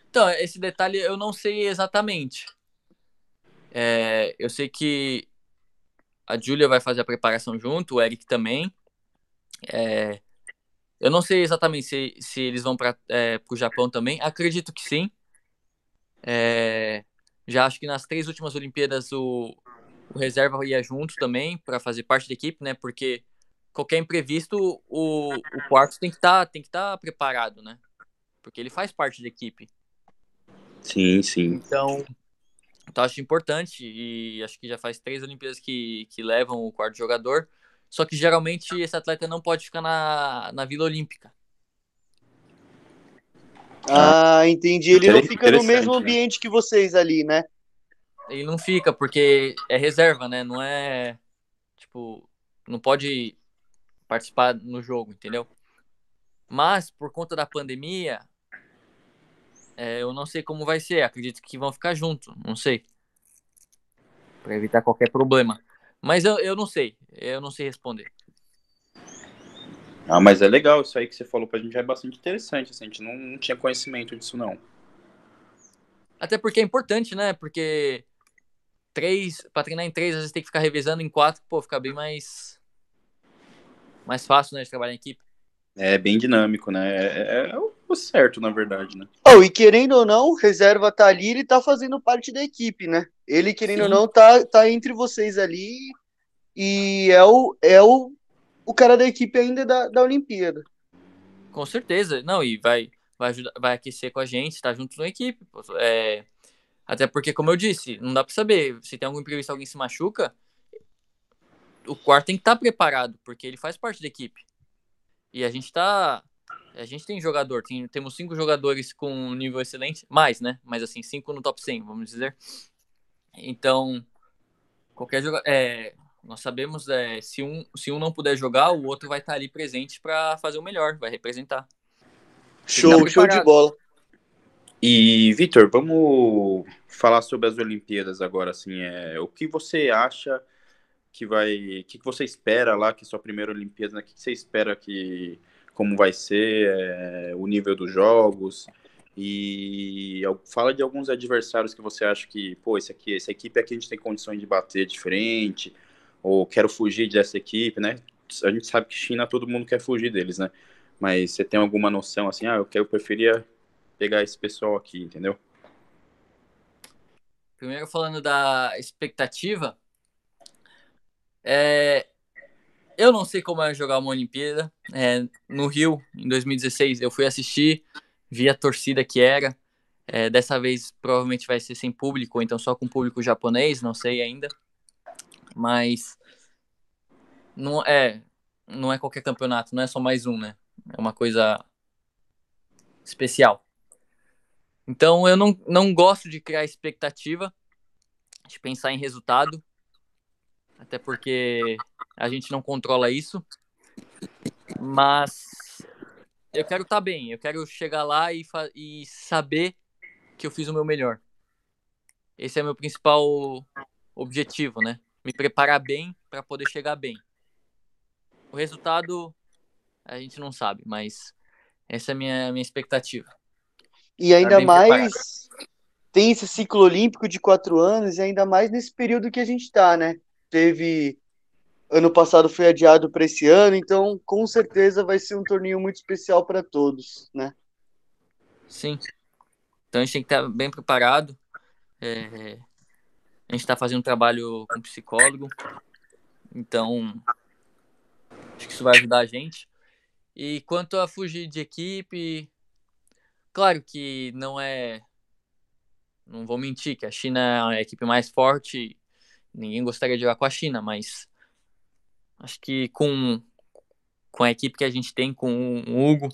Então, esse detalhe eu não sei exatamente. É... Eu sei que a Júlia vai fazer a preparação junto, o Eric também. É... Eu não sei exatamente se, se eles vão para é, o Japão também. Acredito que sim. É... Já acho que nas três últimas Olimpíadas o, o reserva ia junto também para fazer parte da equipe, né? Porque qualquer imprevisto o, o quarto tem que estar tá, tem que estar tá preparado, né? Porque ele faz parte da equipe. Sim, sim. Então, então acho importante e acho que já faz três Olimpíadas que, que levam o quarto jogador. Só que geralmente esse atleta não pode ficar na, na Vila Olímpica. Ah, entendi. Ele não fica no mesmo né? ambiente que vocês ali, né? Ele não fica, porque é reserva, né? Não é. Tipo, não pode participar no jogo, entendeu? Mas, por conta da pandemia, é, eu não sei como vai ser. Acredito que vão ficar juntos, não sei. Para evitar qualquer problema. Mas eu, eu não sei. Eu não sei responder. Ah, mas é legal isso aí que você falou pra gente, é bastante interessante, assim, a gente não, não tinha conhecimento disso, não. Até porque é importante, né? Porque três, pra treinar em três, às vezes tem que ficar revezando em quatro, pô, fica bem mais mais fácil, né, de trabalhar em equipe. É bem dinâmico, né? É, é o certo, na verdade, né? Oh, e querendo ou não, reserva tá ali, ele tá fazendo parte da equipe, né? Ele, querendo Sim. ou não, tá, tá entre vocês ali e é o, é o o cara da equipe ainda da, da Olimpíada. Com certeza. Não, e vai, vai, ajudar, vai aquecer com a gente, tá junto na equipe. É, até porque, como eu disse, não dá para saber. Se tem algum imprevisto, alguém se machuca, o quarto tem que estar tá preparado, porque ele faz parte da equipe. E a gente tá. A gente tem jogador, tem, temos cinco jogadores com nível excelente, mais, né? Mas assim, cinco no top 100, vamos dizer. Então, qualquer jogador. É, nós sabemos é, se, um, se um não puder jogar, o outro vai estar ali presente para fazer o melhor, vai representar. Show, show de bola. E, Vitor, vamos falar sobre as Olimpíadas agora, assim, é, o que você acha que vai, o que, você espera lá, que é sua primeira Olimpíada, né? o que, você espera que, como vai ser, é, o nível dos jogos, e fala de alguns adversários que você acha que, pô, esse aqui, essa equipe aqui a gente tem condições de bater diferente, ou quero fugir dessa equipe, né? A gente sabe que China todo mundo quer fugir deles, né? Mas você tem alguma noção assim, ah, eu, que eu preferia pegar esse pessoal aqui, entendeu? Primeiro falando da expectativa, é, eu não sei como é jogar uma Olimpíada. É, no Rio, em 2016, eu fui assistir, vi a torcida que era. É, dessa vez provavelmente vai ser sem público, então só com público japonês, não sei ainda. Mas não é, não é qualquer campeonato, não é só mais um, né? É uma coisa especial. Então eu não, não gosto de criar expectativa, de pensar em resultado, até porque a gente não controla isso. Mas eu quero estar tá bem, eu quero chegar lá e, e saber que eu fiz o meu melhor. Esse é meu principal objetivo, né? Me preparar bem para poder chegar bem. O resultado a gente não sabe, mas essa é a minha, minha expectativa. E ainda tá mais preparado. tem esse ciclo olímpico de quatro anos, e ainda mais nesse período que a gente está, né? Teve. Ano passado foi adiado para esse ano, então com certeza vai ser um torneio muito especial para todos, né? Sim. Então a gente tem que estar bem preparado. É, a gente está fazendo um trabalho com psicólogo, então acho que isso vai ajudar a gente. E quanto a fugir de equipe, claro que não é. Não vou mentir que a China é a equipe mais forte. Ninguém gostaria de jogar com a China, mas acho que com, com a equipe que a gente tem, com o Hugo,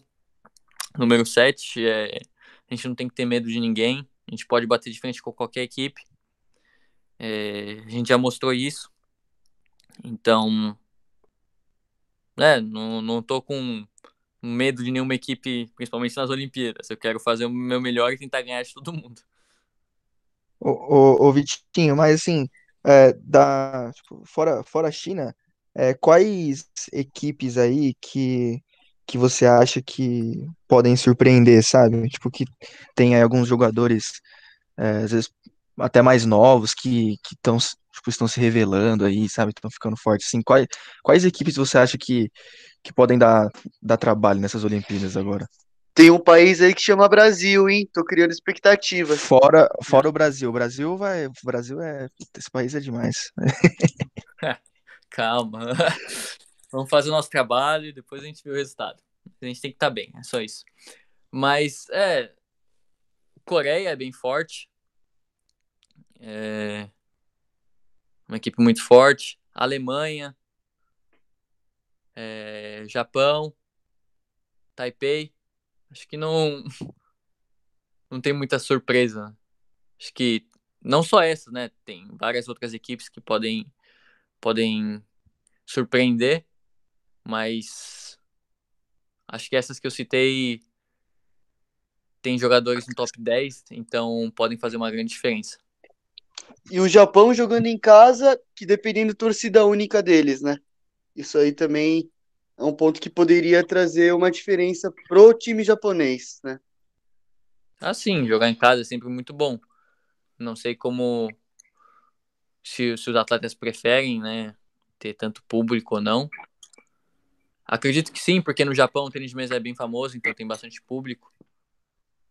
número 7, é, a gente não tem que ter medo de ninguém. A gente pode bater de frente com qualquer equipe. É, a gente já mostrou isso. Então, é, não, não tô com medo de nenhuma equipe, principalmente nas Olimpíadas. Eu quero fazer o meu melhor e tentar ganhar de todo mundo. Ô, ô, ô Vitinho, mas assim, é, da, tipo, fora, fora a China, é, quais equipes aí que que você acha que podem surpreender, sabe? Tipo, que tem aí alguns jogadores, é, às vezes até mais novos, que estão tipo, estão se revelando aí, sabe? Estão ficando fortes. Assim, quais, quais equipes você acha que, que podem dar, dar trabalho nessas Olimpíadas agora? Tem um país aí que chama Brasil, hein? Tô criando expectativas. Fora, fora o Brasil. O Brasil vai. O Brasil é. Esse país é demais. Calma. Vamos fazer o nosso trabalho e depois a gente vê o resultado. A gente tem que estar tá bem, é só isso. Mas, é. Coreia é bem forte. É uma equipe muito forte. Alemanha, é, Japão, Taipei. Acho que não não tem muita surpresa. Acho que não só essa, né? Tem várias outras equipes que podem podem surpreender, mas acho que essas que eu citei tem jogadores no top 10, então podem fazer uma grande diferença. E o Japão jogando em casa, que dependendo da torcida única deles, né? Isso aí também é um ponto que poderia trazer uma diferença pro time japonês, né? Ah, sim, jogar em casa é sempre muito bom. Não sei como se, se os atletas preferem, né, ter tanto público ou não. Acredito que sim, porque no Japão o tênis de mesa é bem famoso, então tem bastante público.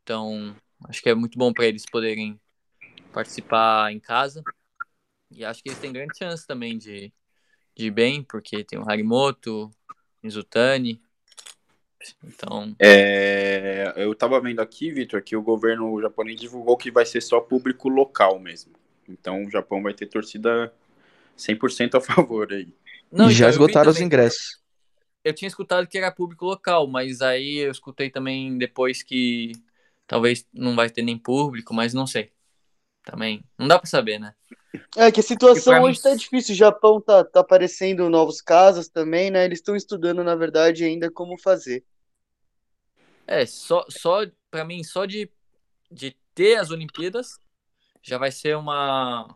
Então, acho que é muito bom para eles poderem participar em casa. E acho que eles têm grande chance também de, de ir bem, porque tem o Harimoto, Mizutani. Então. É, eu estava vendo aqui, Vitor, que o governo japonês divulgou que vai ser só público local mesmo. Então o Japão vai ter torcida 100% a favor aí. Não, já então, esgotaram os ingressos. Eu tinha escutado que era público local, mas aí eu escutei também depois que talvez não vai ter nem público, mas não sei também. Não dá para saber, né? É que a situação hoje mim... tá difícil. O Japão tá, tá aparecendo novos casos também, né? Eles estão estudando, na verdade, ainda como fazer. É, só, só para mim, só de, de ter as Olimpíadas já vai ser uma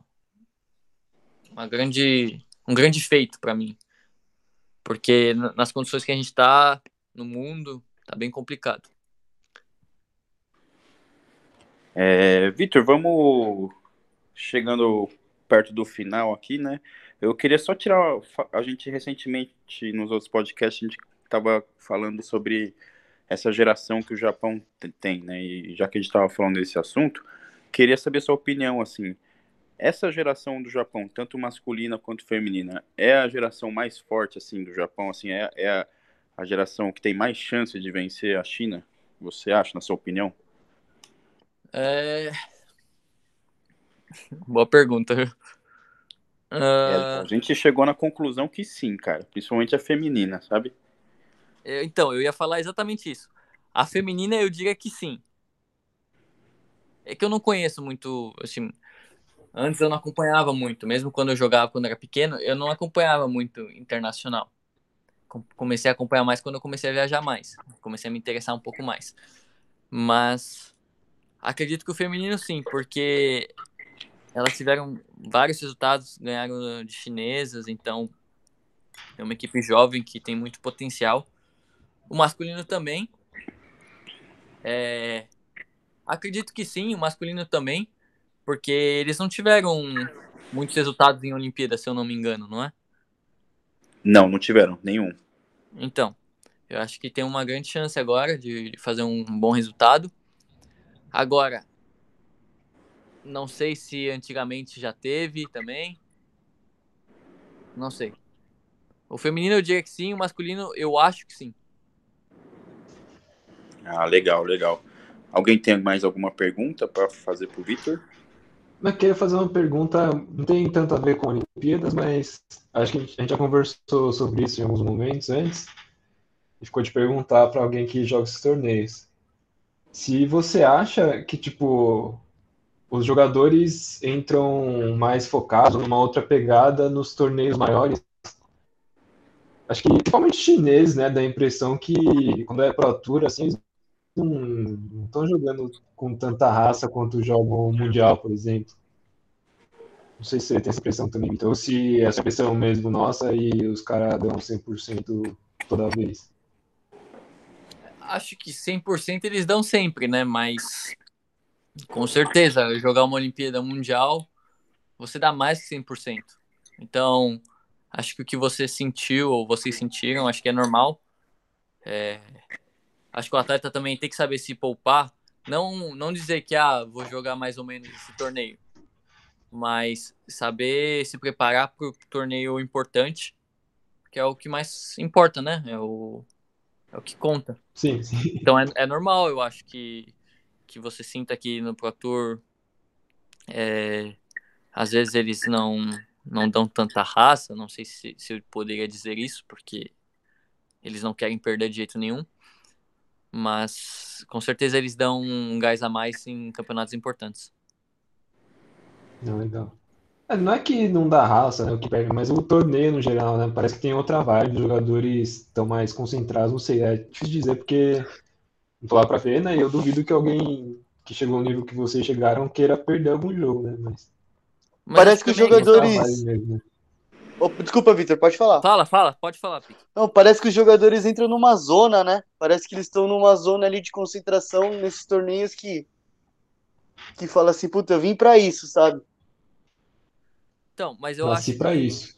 uma grande um grande feito para mim. Porque nas condições que a gente tá no mundo, tá bem complicado. É, Vitor, vamos chegando perto do final aqui, né? Eu queria só tirar. A gente recentemente, nos outros podcasts, a gente estava falando sobre essa geração que o Japão tem, né? E já que a gente estava falando desse assunto, queria saber sua opinião, assim. Essa geração do Japão, tanto masculina quanto feminina, é a geração mais forte, assim, do Japão, assim, é, é a, a geração que tem mais chance de vencer a China? Você acha, na sua opinião? É... Boa pergunta. Uh... É, a gente chegou na conclusão que sim, cara. Principalmente a feminina, sabe? Então, eu ia falar exatamente isso. A feminina eu diria que sim. É que eu não conheço muito, assim, antes eu não acompanhava muito, mesmo quando eu jogava quando era pequeno, eu não acompanhava muito internacional. Comecei a acompanhar mais quando eu comecei a viajar mais, comecei a me interessar um pouco mais. Mas acredito que o feminino sim, porque elas tiveram vários resultados, ganharam de chinesas, então é uma equipe jovem que tem muito potencial. O masculino também. É... Acredito que sim, o masculino também, porque eles não tiveram muitos resultados em Olimpíada, se eu não me engano, não é? Não, não tiveram, nenhum. Então, eu acho que tem uma grande chance agora de fazer um bom resultado. Agora, não sei se antigamente já teve também. Não sei. O feminino eu diria que sim, o masculino eu acho que sim. Ah, legal, legal. Alguém tem mais alguma pergunta para fazer para o Vitor? Eu queria fazer uma pergunta, não tem tanto a ver com Olimpíadas, mas acho que a gente já conversou sobre isso em alguns momentos antes. E ficou de perguntar para alguém que joga esses torneios. Se você acha que, tipo, os jogadores entram mais focados numa outra pegada nos torneios maiores. Acho que principalmente chineses, né, dá a impressão que quando é pro tour, assim, não estão jogando com tanta raça quanto jogam o Mundial, por exemplo. Não sei se você tem essa impressão também, então, se essa impressão mesmo nossa e os caras dão 100% toda vez. Acho que 100% eles dão sempre, né? Mas com certeza, jogar uma Olimpíada Mundial, você dá mais que 100%. Então, acho que o que você sentiu ou vocês sentiram, acho que é normal. É, acho que o atleta também tem que saber se poupar. Não, não dizer que ah, vou jogar mais ou menos esse torneio, mas saber se preparar para o torneio importante, que é o que mais importa, né? É o, é o que conta. Sim, sim. Então é, é normal, eu acho que, que você sinta que no Pro Tour é, às vezes eles não, não dão tanta raça, não sei se, se eu poderia dizer isso, porque eles não querem perder de jeito nenhum mas com certeza eles dão um gás a mais em campeonatos importantes. Não, legal. É, não é que não dá raça, né, o que perde, mas o torneio no geral, né, parece que tem outra vibe, os jogadores estão mais concentrados, não sei, é difícil dizer porque não tô lá pra ver, né, e eu duvido que alguém que chegou no nível que vocês chegaram queira perder algum jogo, né, mas... mas parece que os jogadores... Mesmo, né? Oh, desculpa, Vitor, pode falar. Fala, fala, pode falar, Pique. Não, parece que os jogadores entram numa zona, né? Parece que eles estão numa zona ali de concentração nesses torneios que. que fala assim, puta, eu vim pra isso, sabe? Então, mas eu Nasci acho pra isso.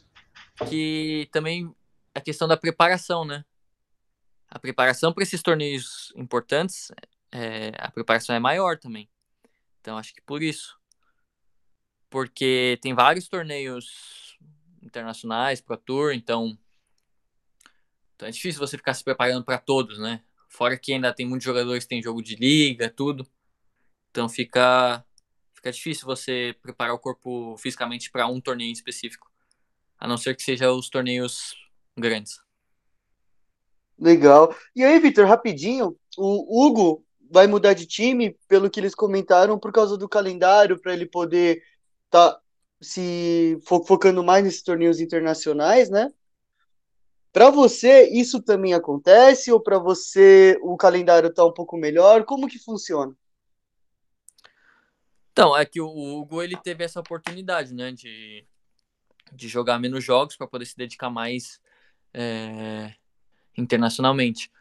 que também a questão da preparação, né? A preparação para esses torneios importantes, é, a preparação é maior também. Então, acho que por isso. Porque tem vários torneios internacionais, Pro Tour, então, então é difícil você ficar se preparando para todos, né? Fora que ainda tem muitos jogadores que têm jogo de liga, tudo. Então fica fica difícil você preparar o corpo fisicamente para um torneio específico, a não ser que seja os torneios grandes. Legal. E aí, Vitor, rapidinho, o Hugo vai mudar de time, pelo que eles comentaram, por causa do calendário, para ele poder estar tá se fo focando mais nesses torneios internacionais, né? Para você, isso também acontece ou para você o calendário está um pouco melhor? Como que funciona? Então, é que o Hugo ele teve essa oportunidade, né, de, de jogar menos jogos para poder se dedicar mais é, internacionalmente.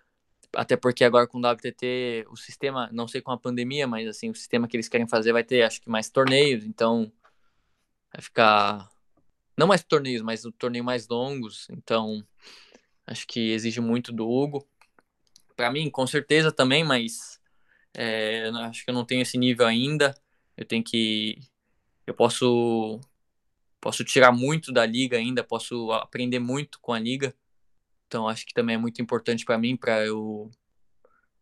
Até porque agora com o WTT, o sistema, não sei com a pandemia, mas assim, o sistema que eles querem fazer vai ter, acho que mais torneios, então Vai ficar. Não mais torneios, mas torneios mais longos. Então, Acho que exige muito do Hugo. Para mim, com certeza também, mas é, acho que eu não tenho esse nível ainda. Eu tenho que. Eu posso. Posso tirar muito da liga ainda, posso aprender muito com a liga. Então acho que também é muito importante para mim para eu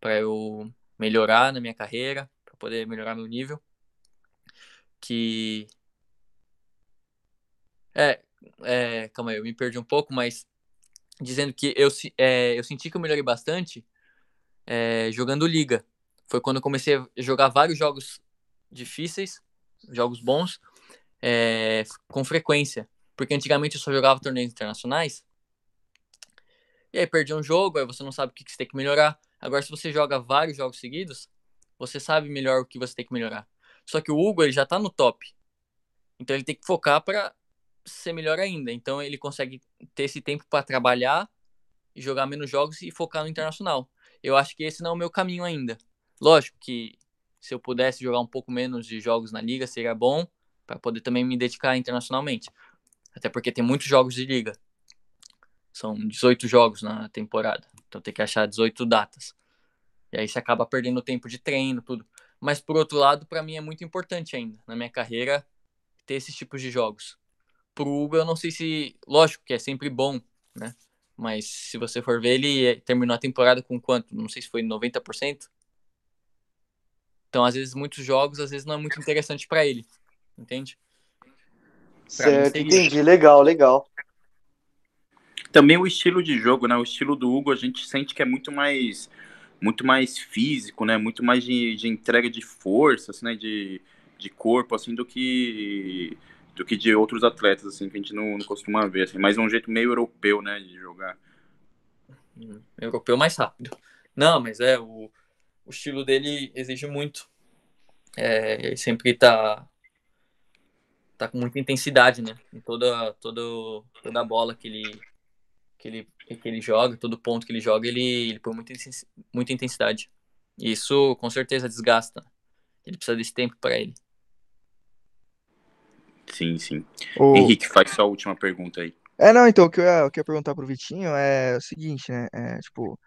para eu melhorar na minha carreira, para poder melhorar meu nível. Que é, é, calma aí, eu me perdi um pouco, mas dizendo que eu, é, eu senti que eu melhorei bastante é, jogando liga. Foi quando eu comecei a jogar vários jogos difíceis, jogos bons, é, com frequência. Porque antigamente eu só jogava torneios internacionais e aí perdi um jogo, aí você não sabe o que você tem que melhorar. Agora, se você joga vários jogos seguidos, você sabe melhor o que você tem que melhorar. Só que o Hugo, ele já tá no top. Então ele tem que focar para ser melhor ainda. Então ele consegue ter esse tempo para trabalhar jogar menos jogos e focar no internacional. Eu acho que esse não é o meu caminho ainda. Lógico que se eu pudesse jogar um pouco menos de jogos na liga, seria bom para poder também me dedicar internacionalmente. Até porque tem muitos jogos de liga. São 18 jogos na temporada. Então tem que achar 18 datas. E aí você acaba perdendo tempo de treino, tudo. Mas por outro lado, para mim é muito importante ainda, na minha carreira, ter esses tipos de jogos. Pro Hugo, eu não sei se. Lógico que é sempre bom, né? Mas se você for ver, ele terminou a temporada com quanto? Não sei se foi 90%. Então, às vezes, muitos jogos, às vezes, não é muito interessante para ele. Entende? Pra certo, entendi. Legal, legal. Também o estilo de jogo, né? O estilo do Hugo, a gente sente que é muito mais muito mais físico, né? Muito mais de, de entrega de forças, né? De, de corpo, assim, do que do que de outros atletas, assim, que a gente não, não costuma ver, assim. Mas é um jeito meio europeu, né? De jogar. Hum, europeu mais rápido. Não, mas é, o, o estilo dele exige muito. É, ele sempre tá tá com muita intensidade, né? Em toda, toda, toda a bola que ele, que ele, que ele joga, todo ponto que ele joga, ele, ele põe muita, muita intensidade. E isso com certeza desgasta. Ele precisa desse tempo para ele. Sim, sim. O... Henrique, faz sua última pergunta aí. É, não, então, o que eu ia, eu ia perguntar pro Vitinho é o seguinte, né? É, tipo,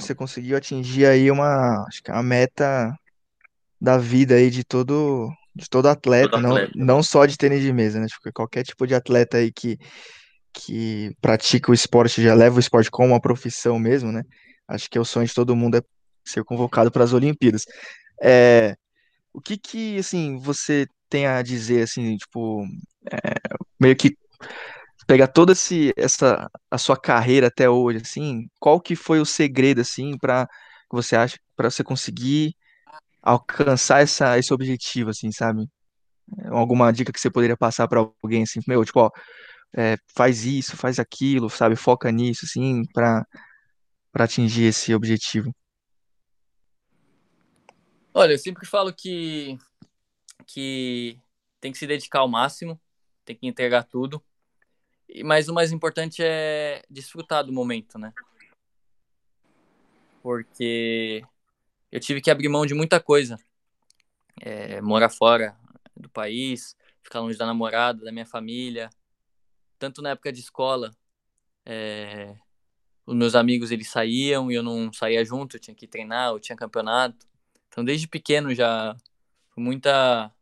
você conseguiu atingir aí uma, acho que é uma meta da vida aí de todo, de todo atleta, todo atleta. Não, não só de tênis de mesa, né? Tipo, qualquer tipo de atleta aí que, que pratica o esporte, já leva o esporte como uma profissão mesmo, né? Acho que é o sonho de todo mundo é ser convocado para as Olimpíadas. É, o que que, assim, você tem a dizer, assim, tipo, é, meio que pegar toda esse, essa, a sua carreira até hoje, assim, qual que foi o segredo, assim, para você acha, para você conseguir alcançar essa, esse objetivo, assim, sabe? Alguma dica que você poderia passar para alguém, assim, meu, tipo, ó, é, faz isso, faz aquilo, sabe? Foca nisso, assim, para para atingir esse objetivo. Olha, eu sempre falo que que tem que se dedicar ao máximo, tem que entregar tudo. Mas o mais importante é desfrutar do momento, né? Porque eu tive que abrir mão de muita coisa. É, morar fora do país, ficar longe da namorada, da minha família, tanto na época de escola, é, os meus amigos eles saíam e eu não saía junto, eu tinha que treinar, eu tinha campeonato. Então desde pequeno já foi muita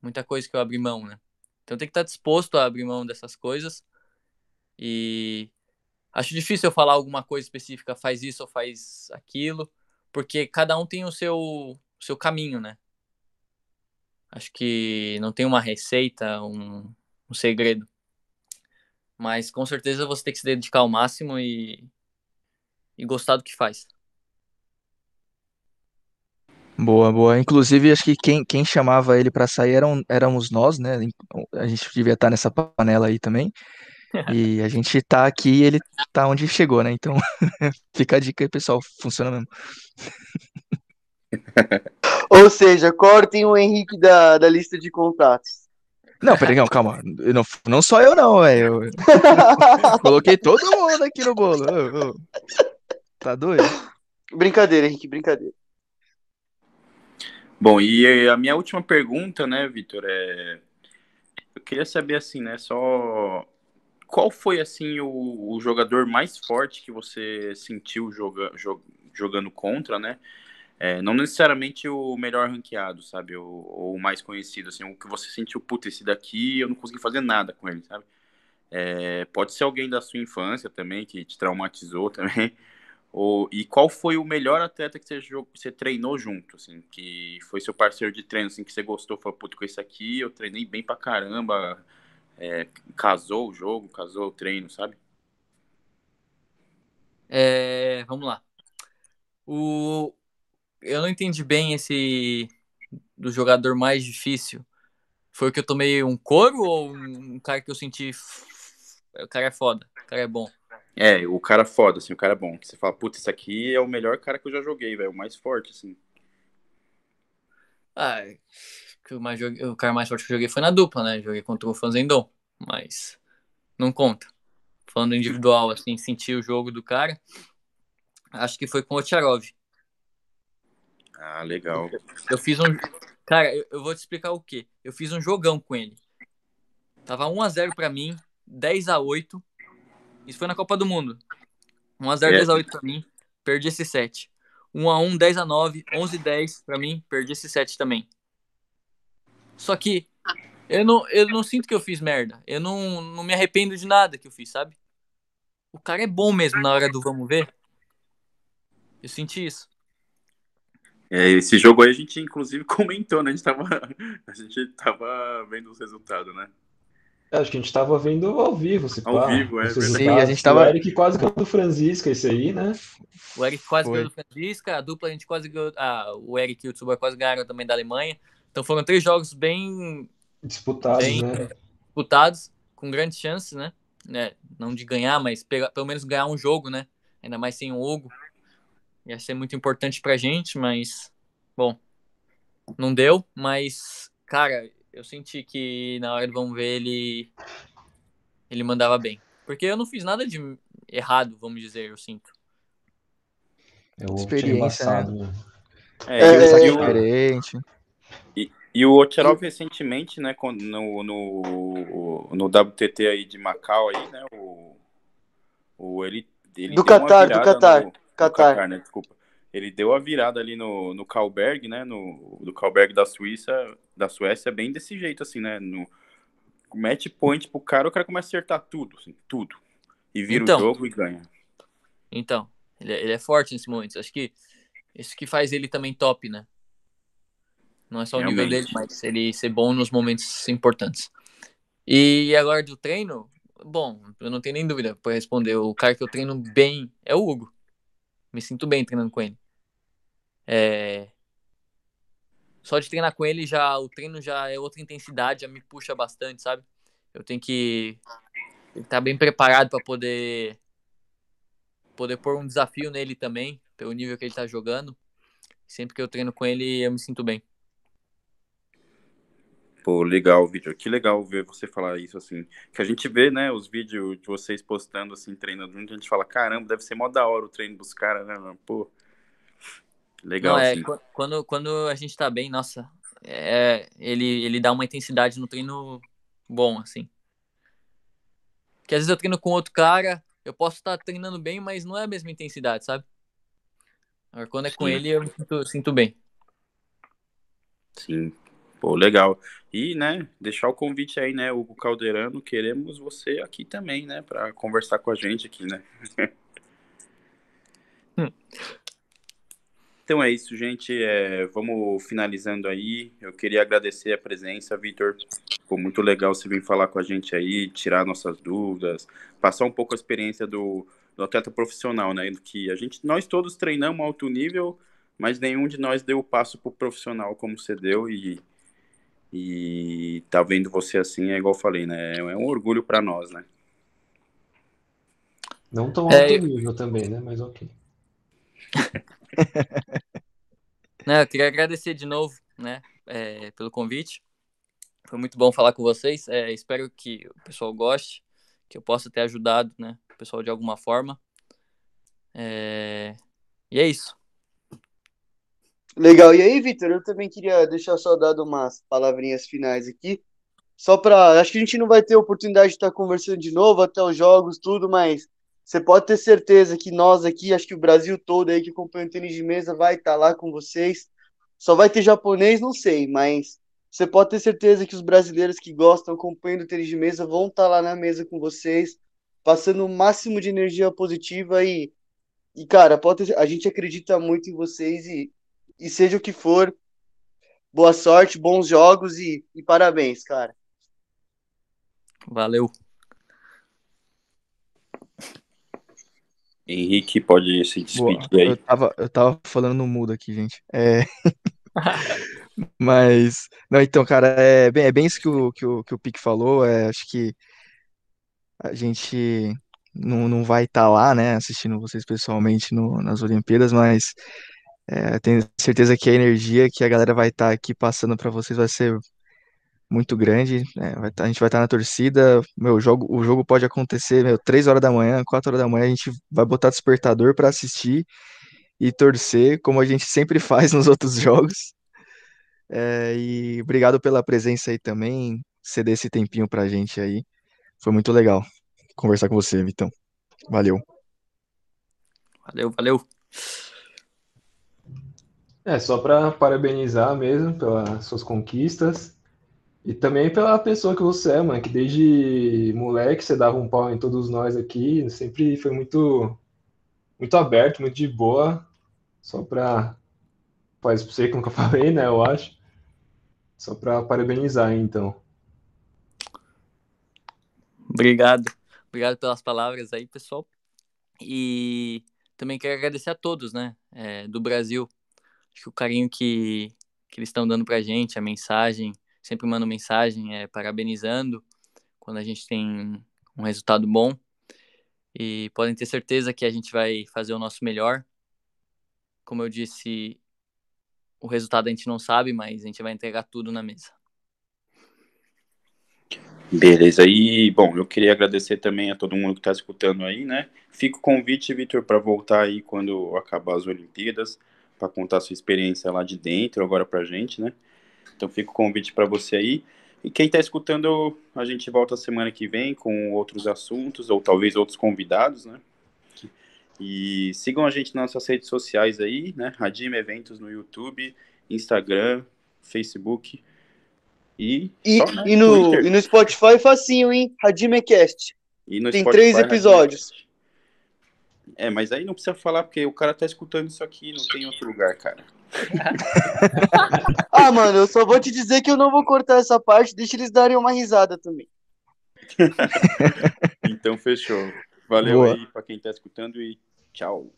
muita coisa que eu abri mão, né? Então tem que estar disposto a abrir mão dessas coisas. E acho difícil eu falar alguma coisa específica, faz isso ou faz aquilo, porque cada um tem o seu o seu caminho, né? Acho que não tem uma receita, um, um segredo. Mas com certeza você tem que se dedicar ao máximo e, e gostar do que faz. Boa, boa. Inclusive, acho que quem, quem chamava ele para sair eram, éramos nós, né? A gente devia estar nessa panela aí também. E a gente tá aqui e ele tá onde chegou, né? Então, fica a dica aí, pessoal. Funciona mesmo. Ou seja, cortem o Henrique da, da lista de contatos. Não, peraí, não, calma. Não, não só eu, não, velho. Coloquei todo mundo aqui no bolo. Ô, ô. Tá doido? Brincadeira, Henrique, brincadeira. Bom, e a minha última pergunta, né, Vitor, é. Eu queria saber assim, né, só qual foi assim o, o, jogador mais forte que você sentiu joga, jog, jogando contra, né? É, não necessariamente o melhor ranqueado, sabe? Ou, o mais conhecido, assim, o que você sentiu, puta, esse daqui eu não consegui fazer nada com ele, sabe? É, pode ser alguém da sua infância também, que te traumatizou também. Ou, e qual foi o melhor atleta que você, você treinou junto, assim, que foi seu parceiro de treino, assim, que você gostou, falou, puta, com esse aqui eu treinei bem pra caramba, é, casou o jogo, casou o treino, sabe? É, vamos lá. O, eu não entendi bem esse do jogador mais difícil. Foi o que eu tomei um couro ou um cara que eu senti. O cara é foda, o cara é bom. É, o cara foda, assim, o cara é bom. Você fala, putz, esse aqui é o melhor cara que eu já joguei, velho, o mais forte, assim. Ah, o, mais, o cara mais forte que eu joguei foi na dupla, né? Joguei contra o Fanzendon, mas não conta. Falando individual, assim, sentir o jogo do cara, acho que foi com o Tcharov. Ah, legal. Eu fiz um. Cara, eu, eu vou te explicar o que. Eu fiz um jogão com ele. Tava 1x0 pra mim, 10x8. Isso foi na Copa do Mundo. 1x0, é. 10x8 pra mim, perdi esse 7. 1x1, 10x9, 11x10 pra mim, perdi esse 7 também. Só que eu não, eu não sinto que eu fiz merda. Eu não, não me arrependo de nada que eu fiz, sabe? O cara é bom mesmo na hora do vamos ver. Eu senti isso. É, esse jogo aí a gente inclusive comentou, né? A gente tava, a gente tava vendo os resultados, né? É, acho que a gente tava vendo ao vivo, se Ao pá, vivo, é Sim, a gente tava... O Eric quase ganhou do Francisca, esse aí, né? O Eric quase ganhou do Francisca, a dupla a gente quase ganhou... Ah, o Eric e o Tsuba quase ganharam também da Alemanha. Então foram três jogos bem... Disputados, bem né? Disputados, com grandes chances, né? né? Não de ganhar, mas pegar, pelo menos ganhar um jogo, né? Ainda mais sem o Hugo ia ser muito importante pra gente, mas bom, não deu, mas cara, eu senti que na hora do vamos ver ele ele mandava bem. Porque eu não fiz nada de errado, vamos dizer, eu sinto. O experiência, né? né? É, é, é, diferente. E, e o Ocherov recentemente, né, no, no, no WTT aí de Macau aí, né, o, o ele, ele do Qatar, do Qatar. No, Qatar. né? Desculpa. Ele deu a virada ali no, no Kalberg, né? No, do Kalberg da Suíça, da Suécia, bem desse jeito, assim, né? No match point pro cara, o cara começa a acertar tudo, assim, tudo. E vira então, o jogo e ganha. Então, ele é, ele é forte nesse momento. Acho que isso que faz ele também top, né? Não é só o Realmente. nível dele, mas ele ser bom nos momentos importantes. E agora do treino, bom, eu não tenho nem dúvida para responder. O cara que eu treino bem é o Hugo. Me sinto bem treinando com ele. É... Só de treinar com ele já o treino já é outra intensidade, já me puxa bastante, sabe? Eu tenho que estar tá bem preparado para poder poder pôr um desafio nele também, pelo nível que ele tá jogando. Sempre que eu treino com ele, eu me sinto bem. Pô, legal, Vitor. Que legal ver você falar isso, assim. Que a gente vê, né, os vídeos de vocês postando, assim, treinando junto, a gente fala, caramba, deve ser mó da hora o treino dos caras, né, mano? Pô, legal, Não, é, assim. Quando, quando a gente tá bem, nossa, é, ele, ele dá uma intensidade no treino bom, assim. Que às vezes eu treino com outro cara, eu posso estar tá treinando bem, mas não é a mesma intensidade, sabe? Agora, quando é com Sim. ele, eu me sinto, sinto bem. Sim, Pô, legal. E, né, deixar o convite aí, né, Hugo Calderano, queremos você aqui também, né, para conversar com a gente aqui, né? Hum. Então é isso, gente. É, vamos finalizando aí. Eu queria agradecer a presença, Vitor. Ficou muito legal você vir falar com a gente aí, tirar nossas dúvidas, passar um pouco a experiência do, do atleta profissional, né? Que a gente, nós todos treinamos alto nível, mas nenhum de nós deu o passo pro profissional como você deu e e tá vendo você assim, é igual eu falei, né? É um orgulho para nós, né? Não tão é, alto é, nível também, né? Mas ok. Não, eu queria agradecer de novo, né, é, pelo convite. Foi muito bom falar com vocês. É, espero que o pessoal goste, que eu possa ter ajudado, né, o pessoal de alguma forma. É... E é isso. Legal. E aí, Vitor, eu também queria deixar só dado umas palavrinhas finais aqui. só para. Acho que a gente não vai ter oportunidade de estar conversando de novo até os jogos, tudo, mas você pode ter certeza que nós aqui, acho que o Brasil todo aí que acompanha o tênis de mesa vai estar lá com vocês. Só vai ter japonês, não sei, mas você pode ter certeza que os brasileiros que gostam, acompanhando o tênis de mesa, vão estar lá na mesa com vocês, passando o máximo de energia positiva e, e cara, ter, a gente acredita muito em vocês e, e seja o que for, boa sorte, bons jogos e, e parabéns, cara. Valeu. Henrique pode se despedir Boa, aí. Eu tava, eu tava falando no mudo aqui, gente. É... Mas, não, então, cara, é bem, é bem isso que o, que o, que o Pique falou. É, acho que a gente não, não vai estar tá lá, né, assistindo vocês pessoalmente no, nas Olimpíadas, mas é, tenho certeza que a energia que a galera vai estar tá aqui passando para vocês vai ser muito grande. É, vai tá, a gente vai estar tá na torcida. Meu jogo, o jogo pode acontecer, meu, 3 horas da manhã, 4 horas da manhã, a gente vai botar despertador para assistir e torcer, como a gente sempre faz nos outros jogos. É, e obrigado pela presença aí também, ceder esse tempinho pra gente aí. Foi muito legal conversar com você, Vitão. Valeu. Valeu, valeu. É, só para parabenizar mesmo pelas suas conquistas e também pela pessoa que você é, mano, que desde moleque você dava um pau em todos nós aqui, sempre foi muito muito aberto, muito de boa, só para faz pra você que nunca falei, né, eu acho. Só para parabenizar, então. Obrigado. Obrigado pelas palavras aí, pessoal. E também quero agradecer a todos, né, é, do Brasil. Acho que o carinho que, que eles estão dando pra gente, a mensagem, sempre mando mensagem é, parabenizando quando a gente tem um resultado bom. E podem ter certeza que a gente vai fazer o nosso melhor. Como eu disse, o resultado a gente não sabe, mas a gente vai entregar tudo na mesa. Beleza, e bom, eu queria agradecer também a todo mundo que está escutando aí, né? Fica o convite, Vitor, para voltar aí quando acabar as Olimpíadas, para contar sua experiência lá de dentro, agora para a gente, né? Então fica o convite para você aí. E quem está escutando, a gente volta semana que vem com outros assuntos, ou talvez outros convidados, né? E sigam a gente nas nossas redes sociais aí, né? Radim Eventos no YouTube, Instagram, Facebook. E, e, só, né? e, no, e no Spotify facinho, hein? Radimecast. E no Tem Spotify, três episódios. É, mas aí não precisa falar, porque o cara tá escutando isso aqui não tem outro lugar, cara. ah, mano, eu só vou te dizer que eu não vou cortar essa parte, deixa eles darem uma risada também. então fechou. Valeu Boa. aí pra quem tá escutando e tchau.